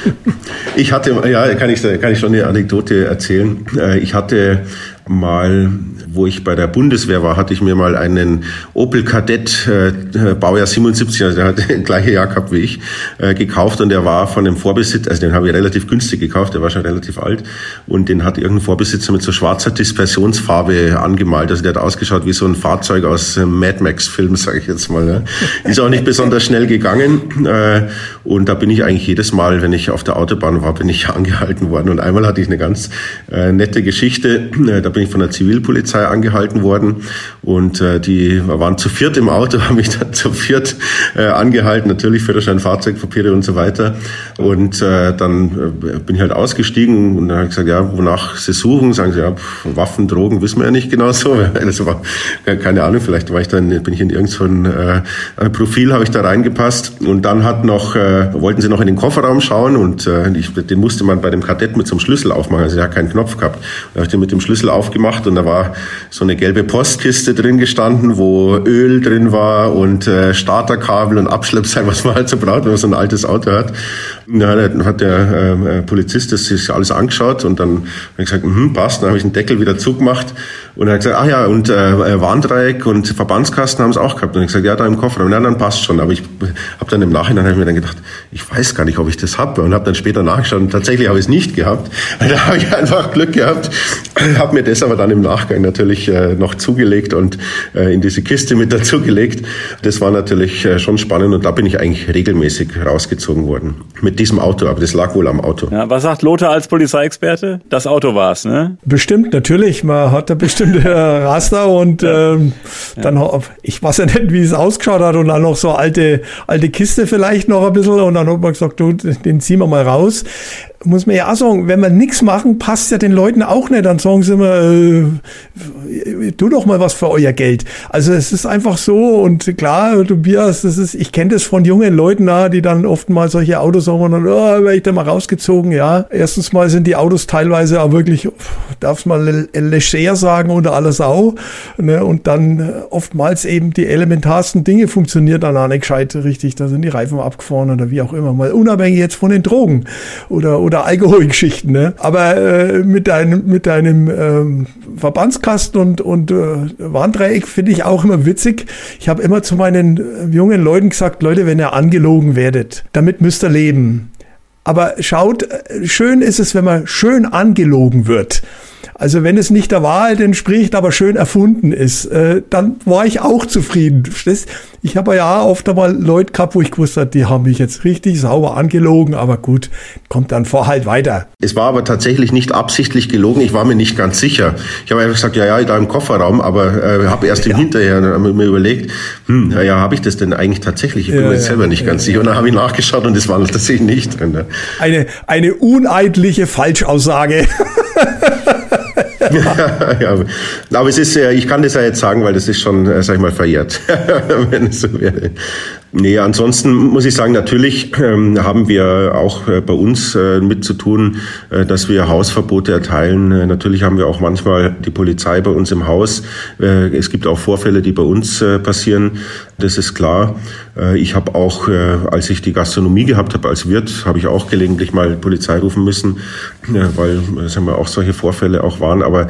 ich hatte, ja, kann ich, kann ich schon eine Anekdote erzählen. Äh, ich hatte mal, wo ich bei der Bundeswehr war, hatte ich mir mal einen Opel Kadett, äh, Baujahr 77, also der hat das gleiche Jahr gehabt wie ich, äh, gekauft und der war von dem Vorbesitzer, also den habe ich relativ günstig gekauft, der war schon relativ alt und den hat irgendein Vorbesitzer mit so schwarzer Dispersionsfarbe angemalt. Also der hat ausgeschaut wie so ein Fahrzeug aus einem Mad Max-Film, sage ich jetzt mal. Ne? Ist auch nicht besonders schnell gegangen äh, und da bin ich eigentlich jedes Mal, wenn ich auf der Autobahn war, bin ich angehalten worden und einmal hatte ich eine ganz äh, nette Geschichte. Äh, da bin ich von der Zivilpolizei angehalten worden und äh, die waren zu viert im Auto, haben mich dann zu viert äh, angehalten, natürlich Führerschein, Fahrzeugpapiere und so weiter. Und äh, dann äh, bin ich halt ausgestiegen und dann habe ich gesagt, ja, wonach sie suchen, sagen sie, ja, Waffen, Drogen, wissen wir ja nicht genau so. Das war, keine Ahnung, vielleicht war ich dann, bin ich in irgendein äh, Profil, habe ich da reingepasst und dann hat noch, äh, wollten sie noch in den Kofferraum schauen und äh, ich, den musste man bei dem Kadett mit so einem Schlüssel aufmachen, also er hat keinen Knopf gehabt. Da habe ich den mit dem Schlüssel auf aufgemacht und da war so eine gelbe Postkiste drin gestanden, wo Öl drin war und äh, Starterkabel und Abschleppseil, was man halt so braucht, wenn man so ein altes Auto hat. Und dann hat der äh, Polizist das sich alles angeschaut und dann habe ich gesagt, hm, passt. Dann habe ich den Deckel wieder zugemacht und er hat gesagt, ach ja, und äh, Warndreieck und Verbandskasten haben es auch gehabt. Und ich gesagt, ja, da im Koffer. Und ja, dann passt schon. Aber ich habe dann im Nachhinein hab ich mir dann gedacht, ich weiß gar nicht, ob ich das habe. Und habe dann später nachgeschaut und tatsächlich habe ich es nicht gehabt. Da habe ich einfach Glück gehabt. habe mir das aber dann im Nachgang natürlich äh, noch zugelegt und äh, in diese Kiste mit dazugelegt. Das war natürlich äh, schon spannend und da bin ich eigentlich regelmäßig rausgezogen worden. Mit diesem Auto, aber das lag wohl am Auto. Ja, was sagt Lothar als Polizeiexperte? Das Auto war es, ne? Bestimmt, natürlich. Man hat da bestimmt bestimmte Raster und ähm, dann, ich weiß ja nicht, wie es ausgeschaut hat und dann noch so alte, alte Kiste vielleicht noch ein bisschen und dann hat man gesagt, du, den ziehen wir mal raus muss man ja auch sagen, wenn wir nichts machen, passt ja den Leuten auch nicht. Dann sagen sie immer, äh, tu doch mal was für euer Geld. Also es ist einfach so und klar, Tobias, das ist, ich kenne das von jungen Leuten, die dann oft mal solche Autos haben und dann, oh, werde ich da mal rausgezogen. Ja, erstens mal sind die Autos teilweise auch wirklich, darf mal leger sagen, unter aller Sau. Ne? Und dann äh, oftmals eben die elementarsten Dinge funktionieren dann auch nicht gescheit richtig. Da sind die Reifen abgefahren oder wie auch immer. Mal unabhängig jetzt von den Drogen oder, oder Alkoholgeschichten. Ne? Aber äh, mit deinem, mit deinem ähm, Verbandskasten und, und äh, Warndreieck finde ich auch immer witzig. Ich habe immer zu meinen äh, jungen Leuten gesagt, Leute, wenn ihr angelogen werdet, damit müsst ihr leben. Aber schaut, äh, schön ist es, wenn man schön angelogen wird. Also wenn es nicht der Wahrheit entspricht, aber schön erfunden ist, äh, dann war ich auch zufrieden. Ich habe ja oft einmal Leute gehabt, wo ich gewusst habe, die haben mich jetzt richtig sauber angelogen, aber gut, kommt dann vor halt weiter. Es war aber tatsächlich nicht absichtlich gelogen, ich war mir nicht ganz sicher. Ich habe einfach gesagt, ja, ja, da im Kofferraum, aber äh, habe erst im ja. Hinterher mir überlegt, hm, ja, habe ich das denn eigentlich tatsächlich? Ich bin ja, mir jetzt selber nicht ganz sicher. Und dann habe ich nachgeschaut und es war tatsächlich nicht drin. Ne? Eine, eine uneidliche Falschaussage. ja, aber es ist, ich kann das ja jetzt sagen, weil das ist schon, äh, sag ich mal, verjährt, wenn es so wäre. Nee, ansonsten muss ich sagen, natürlich ähm, haben wir auch äh, bei uns äh, mit zu tun, äh, dass wir Hausverbote erteilen. Äh, natürlich haben wir auch manchmal die Polizei bei uns im Haus. Äh, es gibt auch Vorfälle, die bei uns äh, passieren. Das ist klar. Ich habe auch, als ich die Gastronomie gehabt habe als Wirt, habe ich auch gelegentlich mal Polizei rufen müssen, weil sagen wir, auch solche Vorfälle auch waren. Aber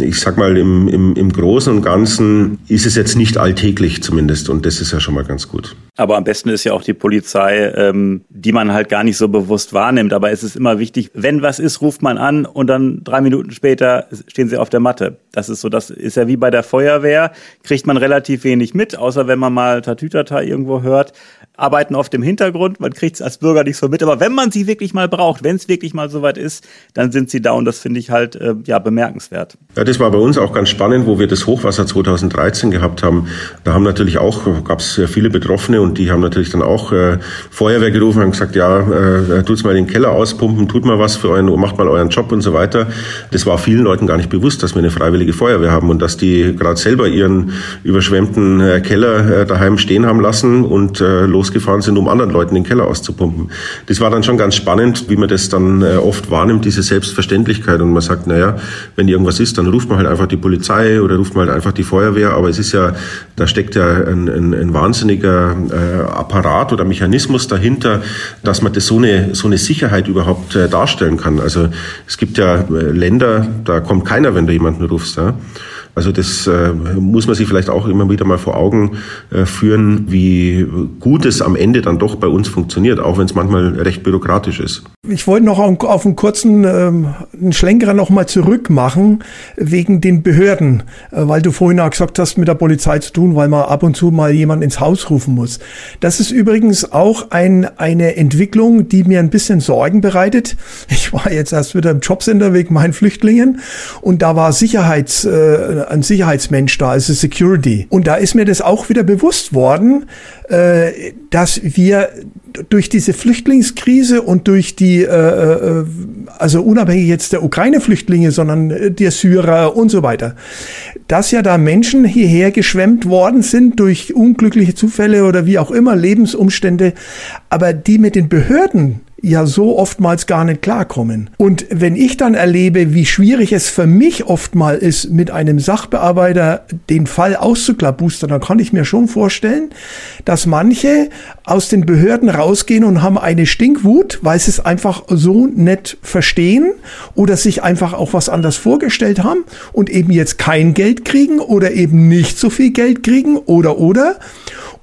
ich sag mal, im, im, im Großen und Ganzen ist es jetzt nicht alltäglich zumindest. Und das ist ja schon mal ganz gut. Aber am besten ist ja auch die Polizei, ähm, die man halt gar nicht so bewusst wahrnimmt. Aber es ist immer wichtig, wenn was ist, ruft man an und dann drei Minuten später stehen sie auf der Matte. Das ist so, das ist ja wie bei der Feuerwehr, kriegt man relativ wenig mit, außer wenn man mal Tatütata irgendwo hört arbeiten oft im Hintergrund, man kriegt es als Bürger nicht so mit, aber wenn man sie wirklich mal braucht, wenn es wirklich mal soweit ist, dann sind sie da und das finde ich halt äh, ja bemerkenswert. Ja, das war bei uns auch ganz spannend, wo wir das Hochwasser 2013 gehabt haben. Da haben natürlich auch, gab es viele Betroffene und die haben natürlich dann auch äh, Feuerwehr gerufen und gesagt, ja, äh, tut's mal den Keller auspumpen, tut mal was für euren, macht mal euren Job und so weiter. Das war vielen Leuten gar nicht bewusst, dass wir eine freiwillige Feuerwehr haben und dass die gerade selber ihren überschwemmten äh, Keller äh, daheim stehen haben lassen und äh, los losgefahren sind, um anderen Leuten den Keller auszupumpen. Das war dann schon ganz spannend, wie man das dann äh, oft wahrnimmt, diese Selbstverständlichkeit. Und man sagt, naja, wenn irgendwas ist, dann ruft man halt einfach die Polizei oder ruft man halt einfach die Feuerwehr. Aber es ist ja, da steckt ja ein, ein, ein wahnsinniger äh, Apparat oder Mechanismus dahinter, dass man das so eine, so eine Sicherheit überhaupt äh, darstellen kann. Also es gibt ja Länder, da kommt keiner, wenn du jemanden rufst. Ja? Also das äh, muss man sich vielleicht auch immer wieder mal vor Augen äh, führen, wie gut es am Ende dann doch bei uns funktioniert, auch wenn es manchmal recht bürokratisch ist. Ich wollte noch auf einen kurzen ähm, einen Schlenkerer noch mal zurück machen wegen den Behörden, äh, weil du vorhin auch gesagt hast, mit der Polizei zu tun, weil man ab und zu mal jemand ins Haus rufen muss. Das ist übrigens auch ein, eine Entwicklung, die mir ein bisschen Sorgen bereitet. Ich war jetzt erst wieder im Jobcenter wegen meinen Flüchtlingen und da war Sicherheits äh, ein Sicherheitsmensch da, also Security. Und da ist mir das auch wieder bewusst worden, äh, dass wir durch diese Flüchtlingskrise und durch die, äh, äh, also unabhängig jetzt der Ukraine-Flüchtlinge, sondern der Syrer und so weiter, dass ja da Menschen hierher geschwemmt worden sind durch unglückliche Zufälle oder wie auch immer, Lebensumstände, aber die mit den Behörden ja so oftmals gar nicht klarkommen. Und wenn ich dann erlebe, wie schwierig es für mich oftmal ist, mit einem Sachbearbeiter den Fall auszuklabustern, dann kann ich mir schon vorstellen, dass manche aus den Behörden rausgehen und haben eine Stinkwut, weil sie es einfach so nett verstehen oder sich einfach auch was anders vorgestellt haben und eben jetzt kein Geld kriegen oder eben nicht so viel Geld kriegen oder oder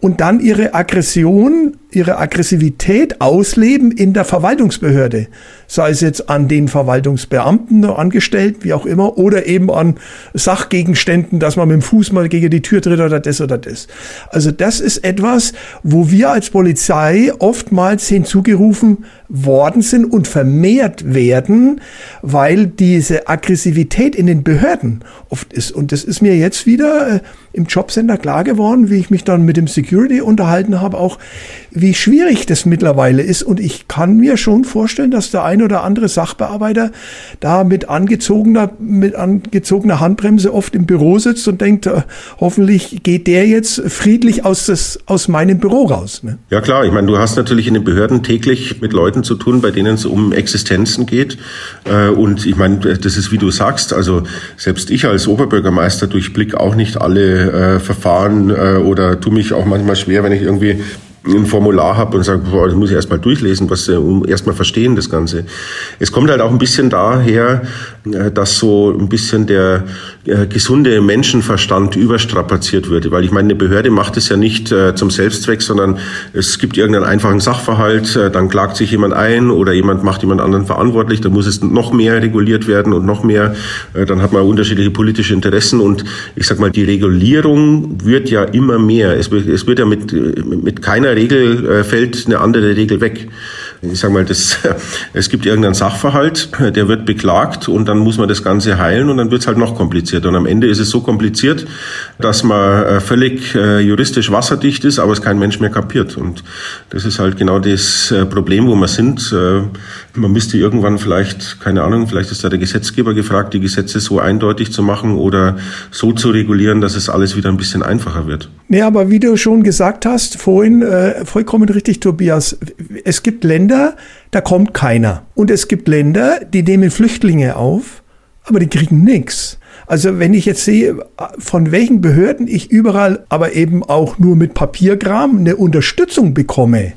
und dann ihre Aggression, ihre Aggressivität ausleben in der Verwaltungsbehörde. Sei es jetzt an den Verwaltungsbeamten, Angestellten, wie auch immer, oder eben an Sachgegenständen, dass man mit dem Fuß mal gegen die Tür tritt oder das oder das. Also das ist etwas, wo wir als Polizei oftmals hinzugerufen worden sind und vermehrt werden, weil diese Aggressivität in den Behörden oft ist. Und das ist mir jetzt wieder äh, im Jobcenter klar geworden, wie ich mich dann mit dem Security unterhalten habe, auch wie schwierig das mittlerweile ist. Und ich kann mir schon vorstellen, dass der ein oder andere Sachbearbeiter da mit angezogener, mit angezogener Handbremse oft im Büro sitzt und denkt, äh, hoffentlich geht der jetzt friedlich aus, das, aus meinem Büro raus. Ne? Ja klar, ich meine, du hast natürlich in den Behörden täglich mit Leuten zu tun, bei denen es um Existenzen geht. Äh, und ich meine, das ist wie du sagst, also selbst ich als Oberbürgermeister durchblick auch nicht alle äh, Verfahren oder tu mich auch manchmal schwer, wenn ich irgendwie ein Formular habe und sage, boah, das muss ich erstmal durchlesen, was, äh, um erstmal verstehen das Ganze. Es kommt halt auch ein bisschen daher, äh, dass so ein bisschen der äh, gesunde Menschenverstand überstrapaziert wird. Weil ich meine, eine Behörde macht es ja nicht zum Selbstzweck, sondern es gibt irgendeinen einfachen Sachverhalt, dann klagt sich jemand ein oder jemand macht jemand anderen verantwortlich, dann muss es noch mehr reguliert werden und noch mehr, dann hat man unterschiedliche politische Interessen und ich sag mal, die Regulierung wird ja immer mehr. Es wird, es wird ja mit, mit keiner Regel äh, fällt eine andere Regel weg. Ich sage mal, das, es gibt irgendeinen Sachverhalt, der wird beklagt und dann muss man das Ganze heilen und dann wird es halt noch komplizierter. Und am Ende ist es so kompliziert, dass man äh, völlig äh, juristisch wasserdicht ist, aber es kein Mensch mehr kapiert. Und das ist halt genau das Problem, wo wir sind. Man müsste irgendwann vielleicht, keine Ahnung, vielleicht ist da der Gesetzgeber gefragt, die Gesetze so eindeutig zu machen oder so zu regulieren, dass es alles wieder ein bisschen einfacher wird. Nee, aber wie du schon gesagt hast, vorhin, äh, vollkommen richtig, Tobias, es gibt Länder, da kommt keiner. Und es gibt Länder, die nehmen Flüchtlinge auf, aber die kriegen nichts. Also wenn ich jetzt sehe, von welchen Behörden ich überall, aber eben auch nur mit Papierkram eine Unterstützung bekomme,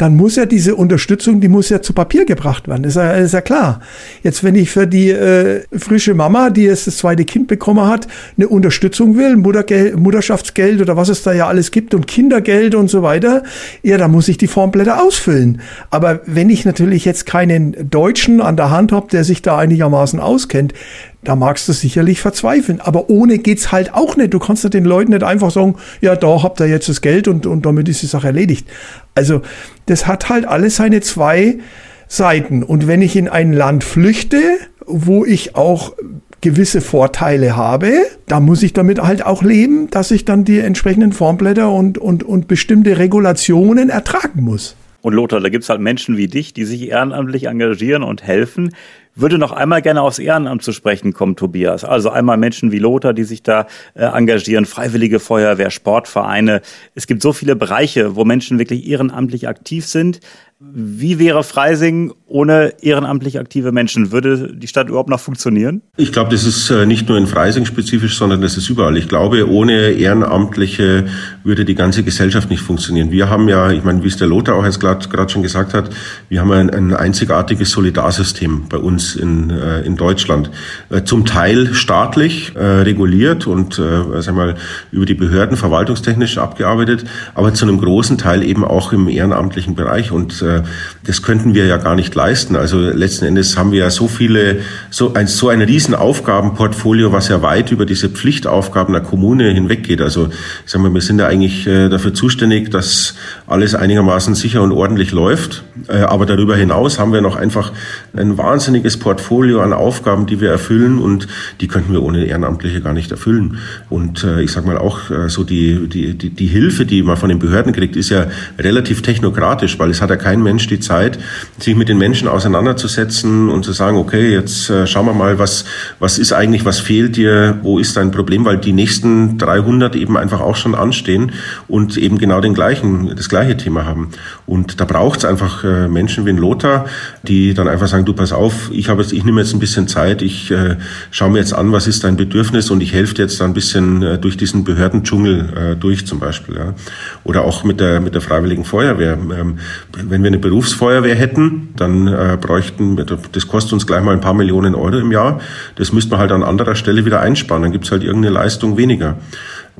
dann muss ja diese Unterstützung, die muss ja zu Papier gebracht werden. Ist ja, ist ja klar. Jetzt, wenn ich für die äh, frische Mama, die jetzt das zweite Kind bekommen hat, eine Unterstützung will, Muttergeld, Mutterschaftsgeld oder was es da ja alles gibt und Kindergeld und so weiter, ja, da muss ich die Formblätter ausfüllen. Aber wenn ich natürlich jetzt keinen Deutschen an der Hand habe, der sich da einigermaßen auskennt, da magst du sicherlich verzweifeln. Aber ohne geht's halt auch nicht. Du kannst ja den Leuten nicht einfach sagen, ja, da habt ihr jetzt das Geld und, und damit ist die Sache erledigt. Also, das hat halt alles seine zwei Seiten. Und wenn ich in ein Land flüchte, wo ich auch gewisse Vorteile habe, da muss ich damit halt auch leben, dass ich dann die entsprechenden Formblätter und, und, und bestimmte Regulationen ertragen muss. Und Lothar, da gibt's halt Menschen wie dich, die sich ehrenamtlich engagieren und helfen würde noch einmal gerne aufs Ehrenamt zu sprechen kommen, Tobias. Also einmal Menschen wie Lothar, die sich da äh, engagieren, Freiwillige Feuerwehr, Sportvereine. Es gibt so viele Bereiche, wo Menschen wirklich ehrenamtlich aktiv sind. Wie wäre Freising ohne ehrenamtlich aktive Menschen? Würde die Stadt überhaupt noch funktionieren? Ich glaube, das ist äh, nicht nur in Freising spezifisch, sondern das ist überall. Ich glaube, ohne Ehrenamtliche würde die ganze Gesellschaft nicht funktionieren. Wir haben ja, ich meine, wie es der Lothar auch jetzt gerade schon gesagt hat, wir haben ein, ein einzigartiges Solidarsystem bei uns in, äh, in Deutschland. Äh, zum Teil staatlich reguliert und äh, sag mal, über die Behörden verwaltungstechnisch abgearbeitet, aber zu einem großen Teil eben auch im ehrenamtlichen Bereich. Und äh, das könnten wir ja gar nicht leisten. Also letzten Endes haben wir ja so viele, so ein, so ein riesen was ja weit über diese Pflichtaufgaben der Kommune hinweggeht. Also ich sag mal, wir sind ja eigentlich äh, dafür zuständig, dass alles einigermaßen sicher und ordentlich läuft. Äh, aber darüber hinaus haben wir noch einfach ein wahnsinniges Portfolio an Aufgaben, die wir erfüllen und die könnten wir ohne Ehrenamtliche gar nicht erfüllen. Und ich sag mal auch so die, die, die, die Hilfe, die man von den Behörden kriegt, ist ja relativ technokratisch, weil es hat ja kein kein Mensch die Zeit, sich mit den Menschen auseinanderzusetzen und zu sagen, okay, jetzt äh, schauen wir mal, was, was ist eigentlich, was fehlt dir, wo ist dein Problem, weil die nächsten 300 eben einfach auch schon anstehen und eben genau den gleichen, das gleiche Thema haben. Und da braucht es einfach äh, Menschen wie ein Lothar, die dann einfach sagen, du pass auf, ich habe jetzt, ich nehme jetzt ein bisschen Zeit, ich äh, schaue mir jetzt an, was ist dein Bedürfnis und ich helfe dir jetzt da ein bisschen äh, durch diesen Behördendschungel äh, durch zum Beispiel. Ja. Oder auch mit der, mit der Freiwilligen Feuerwehr. Ähm, wenn wir eine Berufsfeuerwehr hätten, dann äh, bräuchten, das kostet uns gleich mal ein paar Millionen Euro im Jahr. Das müsste man halt an anderer Stelle wieder einsparen. Dann gibt's halt irgendeine Leistung weniger.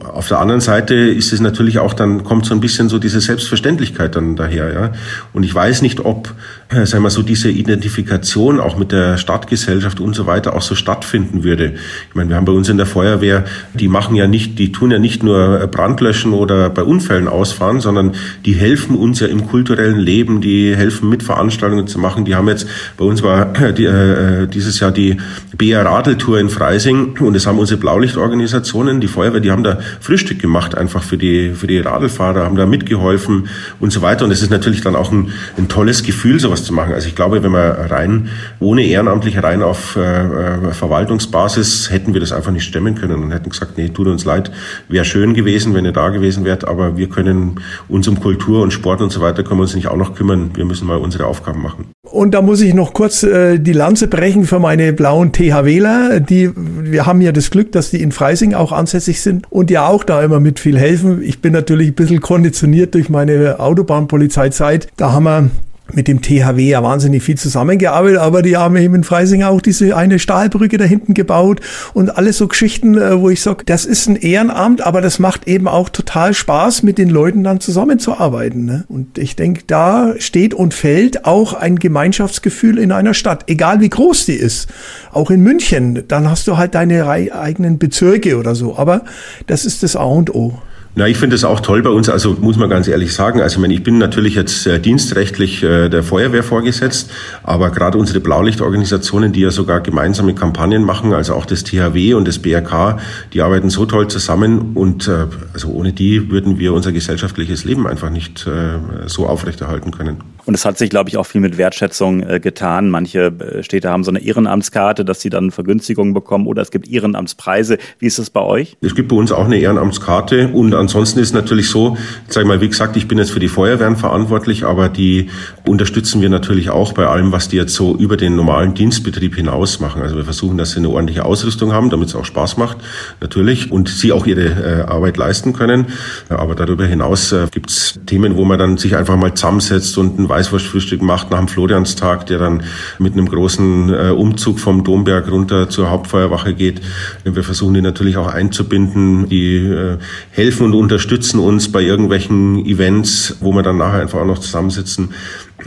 Auf der anderen Seite ist es natürlich auch, dann kommt so ein bisschen so diese Selbstverständlichkeit dann daher, ja. Und ich weiß nicht, ob, äh, sagen wir so, diese Identifikation auch mit der Stadtgesellschaft und so weiter auch so stattfinden würde. Ich meine, wir haben bei uns in der Feuerwehr, die machen ja nicht, die tun ja nicht nur Brandlöschen oder bei Unfällen ausfahren, sondern die helfen uns ja im kulturellen Leben, die helfen mit Veranstaltungen zu machen. Die haben jetzt, bei uns war die, äh, dieses Jahr die BR Radeltour in Freising und es haben unsere Blaulichtorganisationen, die Feuerwehr, die haben da Frühstück gemacht, einfach für die, für die Radlfahrer, haben da mitgeholfen und so weiter. Und es ist natürlich dann auch ein, ein tolles Gefühl, sowas zu machen. Also ich glaube, wenn man rein, ohne Ehrenamtliche, rein auf äh, äh, Verwaltungsbasis, hätten wir das einfach nicht stemmen können und hätten gesagt, nee, tut uns leid, wäre schön gewesen, wenn ihr da gewesen wärt, aber wir können uns um Kultur und Sport und so weiter, können wir uns nicht auch noch kümmern. Wir müssen mal unsere Aufgaben machen. Und da muss ich noch kurz äh, die Lanze brechen für meine blauen THWler. Die, wir haben ja das Glück, dass die in Freising auch ansässig sind und ja auch da immer mit viel helfen. Ich bin natürlich ein bisschen konditioniert durch meine Autobahnpolizeizeit. Da haben wir mit dem THW ja wahnsinnig viel zusammengearbeitet, aber die haben eben in Freising auch diese eine Stahlbrücke da hinten gebaut und alles so Geschichten, äh, wo ich sage, das ist ein Ehrenamt, aber das macht eben auch total Spaß, mit den Leuten dann zusammenzuarbeiten. Ne? Und ich denke, da steht und fällt auch ein Gemeinschaftsgefühl in einer Stadt, egal wie groß die ist. Auch in München, dann hast du halt deine eigenen Bezirke oder so, aber das ist das A und O. Na, ich finde es auch toll bei uns, also muss man ganz ehrlich sagen, also ich bin natürlich jetzt äh, dienstrechtlich äh, der Feuerwehr vorgesetzt, aber gerade unsere Blaulichtorganisationen, die ja sogar gemeinsame Kampagnen machen, also auch das THW und das BRK, die arbeiten so toll zusammen. Und äh, also ohne die würden wir unser gesellschaftliches Leben einfach nicht äh, so aufrechterhalten können. Und es hat sich, glaube ich, auch viel mit Wertschätzung äh, getan. Manche äh, Städte haben so eine Ehrenamtskarte, dass sie dann Vergünstigungen bekommen oder es gibt Ehrenamtspreise. Wie ist das bei euch? Es gibt bei uns auch eine Ehrenamtskarte und ansonsten ist natürlich so, sag ich mal, wie gesagt, ich bin jetzt für die Feuerwehren verantwortlich, aber die unterstützen wir natürlich auch bei allem, was die jetzt so über den normalen Dienstbetrieb hinaus machen. Also wir versuchen, dass sie eine ordentliche Ausrüstung haben, damit es auch Spaß macht, natürlich, und sie auch ihre äh, Arbeit leisten können. Aber darüber hinaus äh, gibt es Themen, wo man dann sich einfach mal zusammensetzt und ein Weißwurstfrühstück macht nach dem Florianstag, der dann mit einem großen äh, Umzug vom Domberg runter zur Hauptfeuerwache geht. Wir versuchen die natürlich auch einzubinden. Die äh, helfen und unterstützen uns bei irgendwelchen Events, wo wir dann nachher einfach auch noch zusammensitzen.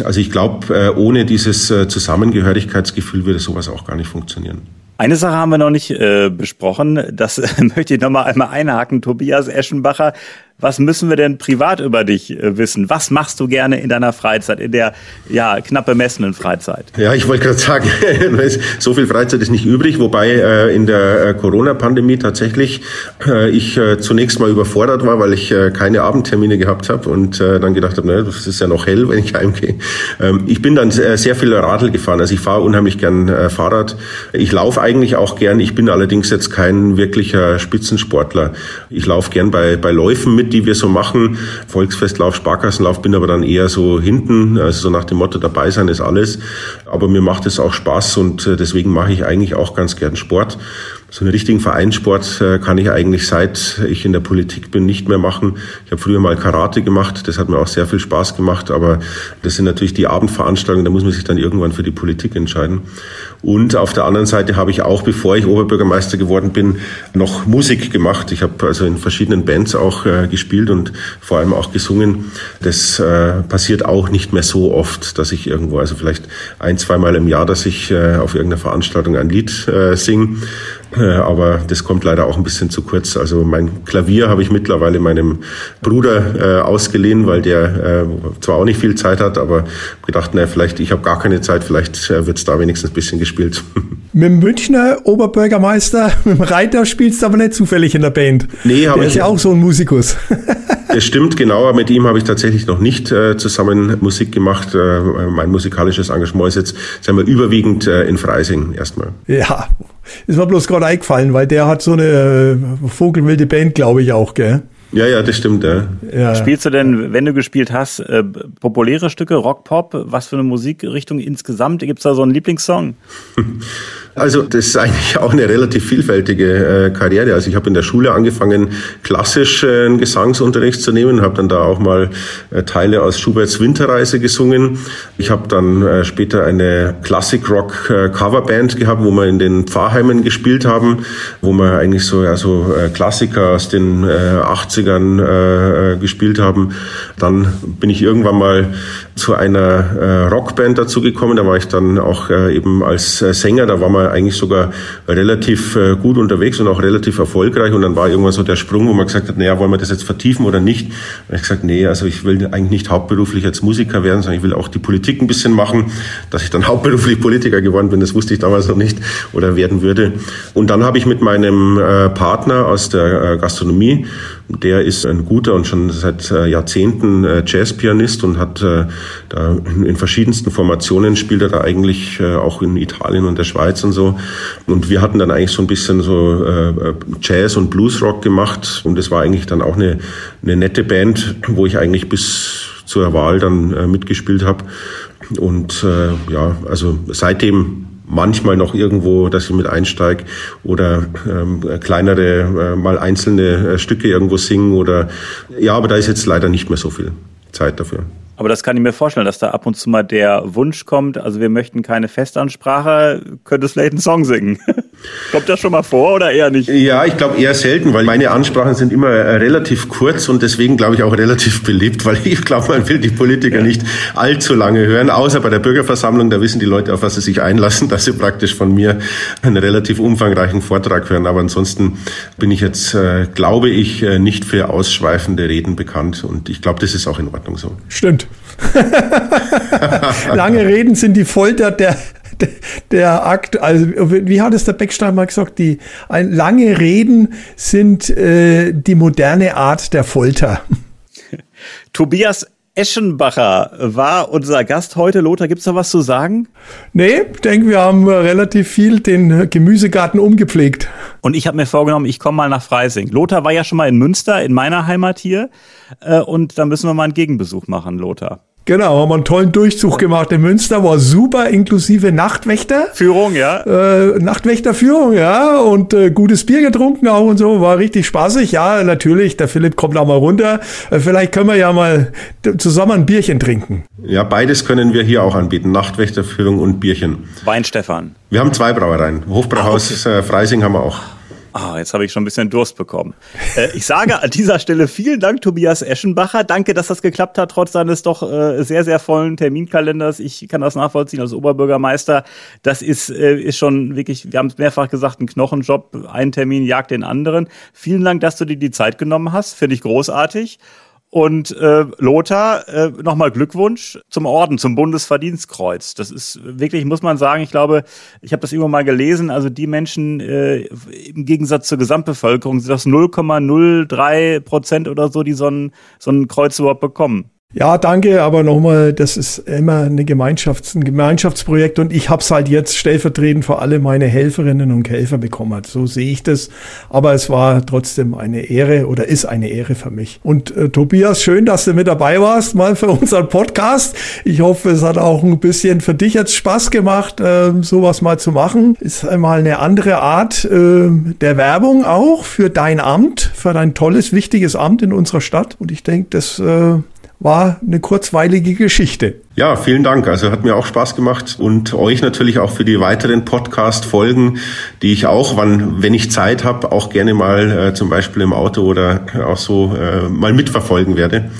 Also ich glaube, äh, ohne dieses äh, Zusammengehörigkeitsgefühl würde sowas auch gar nicht funktionieren. Eine Sache haben wir noch nicht äh, besprochen. Das möchte ich noch mal einmal einhaken. Tobias Eschenbacher, was müssen wir denn privat über dich äh, wissen? Was machst du gerne in deiner Freizeit, in der ja knapp bemessenen Freizeit? Ja, ich wollte gerade sagen, so viel Freizeit ist nicht übrig, wobei äh, in der äh, Corona-Pandemie tatsächlich ich zunächst mal überfordert war, weil ich keine Abendtermine gehabt habe und dann gedacht habe, naja, das ist ja noch hell, wenn ich heimgehe. Ähm, ich bin dann sehr viel Radl gefahren, also ich fahre unheimlich gern Fahrrad. Ich laufe eigentlich auch gern, ich bin allerdings jetzt kein wirklicher Spitzensportler. Ich laufe gern bei, bei Läufen mit, die wir so machen. Volksfestlauf, Sparkassenlauf, bin aber dann eher so hinten, also so nach dem Motto, dabei sein ist alles. Aber mir macht es auch Spaß und äh, deswegen mache ich eigentlich auch ganz gern Sport. So einen richtigen Vereinssport äh, kann ich eigentlich seit ich in der Politik bin nicht mehr machen. Ich habe früher mal Karate gemacht, das hat mir auch sehr viel Spaß gemacht, aber das sind natürlich die Abendveranstaltungen, da muss man sich dann irgendwann für die Politik entscheiden. Und auf der anderen Seite habe ich auch, bevor ich Oberbürgermeister geworden bin, noch Musik gemacht. Ich habe also in verschiedenen Bands auch äh, gespielt und vor allem auch gesungen. Das äh, passiert auch nicht mehr so oft, dass ich irgendwo, also vielleicht ein, zweimal im Jahr, dass ich auf irgendeiner Veranstaltung ein Lied singe. Äh, aber das kommt leider auch ein bisschen zu kurz. Also mein Klavier habe ich mittlerweile meinem Bruder äh, ausgeliehen, weil der äh, zwar auch nicht viel Zeit hat, aber gedacht, na, vielleicht, ich habe gar keine Zeit, vielleicht äh, wird es da wenigstens ein bisschen gespielt. Mit dem Münchner Oberbürgermeister, mit dem Reiter spielst du aber nicht zufällig in der Band. Nee, habe ich. ist ja auch so ein Musikus. Das stimmt, genau. Mit ihm habe ich tatsächlich noch nicht äh, zusammen Musik gemacht. Äh, mein musikalisches Engagement ist jetzt, sagen wir, überwiegend äh, in Freising erstmal. Ja, ist mir bloß gerade eingefallen, weil der hat so eine äh, vogelwilde Band, glaube ich auch, gell? Ja, ja, das stimmt, ja. ja. Spielst du denn, wenn du gespielt hast, äh, populäre Stücke, Rock, Pop? Was für eine Musikrichtung insgesamt? Gibt es da so einen Lieblingssong? Also das ist eigentlich auch eine relativ vielfältige äh, Karriere. Also ich habe in der Schule angefangen, klassisch äh, einen Gesangsunterricht zu nehmen, habe dann da auch mal äh, Teile aus Schuberts Winterreise gesungen. Ich habe dann äh, später eine Classic-Rock-Coverband äh, gehabt, wo wir in den Pfarrheimen gespielt haben, wo wir eigentlich so ja, so äh, Klassiker aus den äh, 80ern äh, gespielt haben. Dann bin ich irgendwann mal zu einer äh, Rockband dazu gekommen. Da war ich dann auch äh, eben als äh, Sänger. Da war man eigentlich sogar relativ äh, gut unterwegs und auch relativ erfolgreich. Und dann war irgendwann so der Sprung, wo man gesagt hat, naja, wollen wir das jetzt vertiefen oder nicht? Und ich gesagt, nee, also ich will eigentlich nicht hauptberuflich als Musiker werden, sondern ich will auch die Politik ein bisschen machen. Dass ich dann hauptberuflich Politiker geworden bin, das wusste ich damals noch nicht oder werden würde. Und dann habe ich mit meinem äh, Partner aus der äh, Gastronomie der ist ein guter und schon seit äh, Jahrzehnten äh, Jazzpianist und hat äh, da in verschiedensten Formationen spielt er da eigentlich auch in Italien und der Schweiz und so. Und wir hatten dann eigentlich so ein bisschen so Jazz und Bluesrock gemacht und es war eigentlich dann auch eine, eine nette Band, wo ich eigentlich bis zur Wahl dann mitgespielt habe. Und ja, also seitdem manchmal noch irgendwo, dass ich mit einsteige oder ähm, kleinere, äh, mal einzelne äh, Stücke irgendwo singen oder ja, aber da ist jetzt leider nicht mehr so viel Zeit dafür. Aber das kann ich mir vorstellen, dass da ab und zu mal der Wunsch kommt, also wir möchten keine Festansprache, könntest vielleicht einen Song singen. kommt das schon mal vor oder eher nicht? Ja, ich glaube eher selten, weil meine Ansprachen sind immer äh, relativ kurz und deswegen glaube ich auch relativ beliebt, weil ich glaube, man will die Politiker ja. nicht allzu lange hören, außer bei der Bürgerversammlung, da wissen die Leute, auf was sie sich einlassen, dass sie praktisch von mir einen relativ umfangreichen Vortrag hören. Aber ansonsten bin ich jetzt, äh, glaube ich, äh, nicht für ausschweifende Reden bekannt und ich glaube, das ist auch in Ordnung so. Stimmt. Lange Reden sind die Folter der, der, Akt. Also, wie hat es der Beckstein mal gesagt? Die, ein, lange Reden sind äh, die moderne Art der Folter. Tobias Eschenbacher war unser Gast heute. Lothar, gibt's da was zu sagen? Nee, ich denke, wir haben relativ viel den Gemüsegarten umgepflegt. Und ich habe mir vorgenommen, ich komme mal nach Freising. Lothar war ja schon mal in Münster, in meiner Heimat hier. Äh, und da müssen wir mal einen Gegenbesuch machen, Lothar. Genau, haben wir einen tollen Durchzug gemacht in Münster, war super, inklusive Nachtwächter. Führung, ja. Äh, Nachtwächterführung, ja, und äh, gutes Bier getrunken auch und so, war richtig spaßig. Ja, natürlich, der Philipp kommt auch mal runter. Äh, vielleicht können wir ja mal zusammen ein Bierchen trinken. Ja, beides können wir hier auch anbieten, Nachtwächterführung und Bierchen. Wein Stefan. Wir haben zwei Brauereien, Hofbrauhaus ah, okay. Äh, Freising haben wir auch. Ah, jetzt habe ich schon ein bisschen Durst bekommen. Äh, ich sage an dieser Stelle vielen Dank, Tobias Eschenbacher. Danke, dass das geklappt hat, trotz seines doch äh, sehr, sehr vollen Terminkalenders. Ich kann das nachvollziehen als Oberbürgermeister. Das ist, äh, ist schon wirklich, wir haben es mehrfach gesagt, ein Knochenjob. Ein Termin jagt den anderen. Vielen Dank, dass du dir die Zeit genommen hast. Finde ich großartig. Und äh, Lothar, äh, nochmal Glückwunsch zum Orden, zum Bundesverdienstkreuz. Das ist wirklich, muss man sagen, ich glaube, ich habe das irgendwann mal gelesen, also die Menschen äh, im Gegensatz zur Gesamtbevölkerung sind das 0,03 Prozent oder so, die so ein, so ein Kreuz überhaupt bekommen. Ja, danke, aber nochmal, das ist immer eine Gemeinschafts-, ein Gemeinschaftsprojekt und ich habe es halt jetzt stellvertretend für alle meine Helferinnen und Helfer bekommen. So sehe ich das. Aber es war trotzdem eine Ehre oder ist eine Ehre für mich. Und äh, Tobias, schön, dass du mit dabei warst, mal für unseren Podcast. Ich hoffe, es hat auch ein bisschen für dich jetzt Spaß gemacht, äh, sowas mal zu machen. Ist einmal eine andere Art äh, der Werbung auch für dein Amt, für dein tolles, wichtiges Amt in unserer Stadt. Und ich denke, das äh, war eine kurzweilige Geschichte. Ja, vielen Dank. Also hat mir auch Spaß gemacht und euch natürlich auch für die weiteren Podcast-Folgen, die ich auch, wann, wenn ich Zeit habe, auch gerne mal äh, zum Beispiel im Auto oder auch so äh, mal mitverfolgen werde.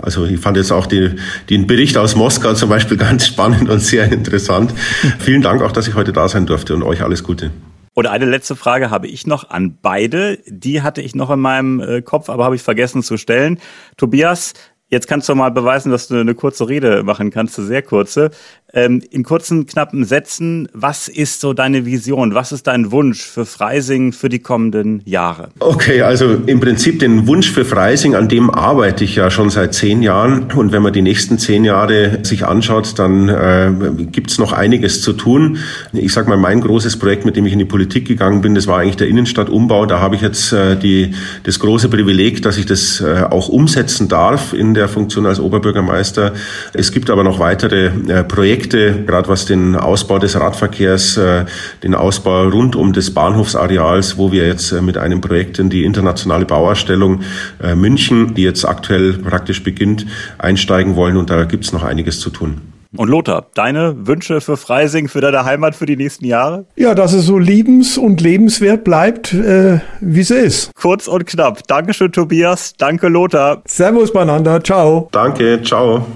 Also ich fand jetzt auch die, den Bericht aus Moskau zum Beispiel ganz spannend und sehr interessant. Vielen Dank auch, dass ich heute da sein durfte und euch alles Gute. Und eine letzte Frage habe ich noch an beide. Die hatte ich noch in meinem äh, Kopf, aber habe ich vergessen zu stellen. Tobias, Jetzt kannst du mal beweisen, dass du eine kurze Rede machen kannst, eine sehr kurze. Ähm, in kurzen, knappen Sätzen, was ist so deine Vision? Was ist dein Wunsch für Freising für die kommenden Jahre? Okay, also im Prinzip den Wunsch für Freising, an dem arbeite ich ja schon seit zehn Jahren. Und wenn man die nächsten zehn Jahre sich anschaut, dann äh, gibt es noch einiges zu tun. Ich sage mal, mein großes Projekt, mit dem ich in die Politik gegangen bin, das war eigentlich der Innenstadtumbau. Da habe ich jetzt äh, die, das große Privileg, dass ich das äh, auch umsetzen darf in der Funktion als Oberbürgermeister. Es gibt aber noch weitere äh, Projekte, Projekte, gerade was den Ausbau des Radverkehrs, äh, den Ausbau rund um des Bahnhofsareals, wo wir jetzt äh, mit einem Projekt in die internationale Bauausstellung äh, München, die jetzt aktuell praktisch beginnt, einsteigen wollen. Und da gibt es noch einiges zu tun. Und Lothar, deine Wünsche für Freising, für deine Heimat für die nächsten Jahre? Ja, dass es so liebens- und lebenswert bleibt, äh, wie sie ist. Kurz und knapp. Dankeschön, Tobias. Danke, Lothar. Servus beieinander. Ciao. Danke. Ciao.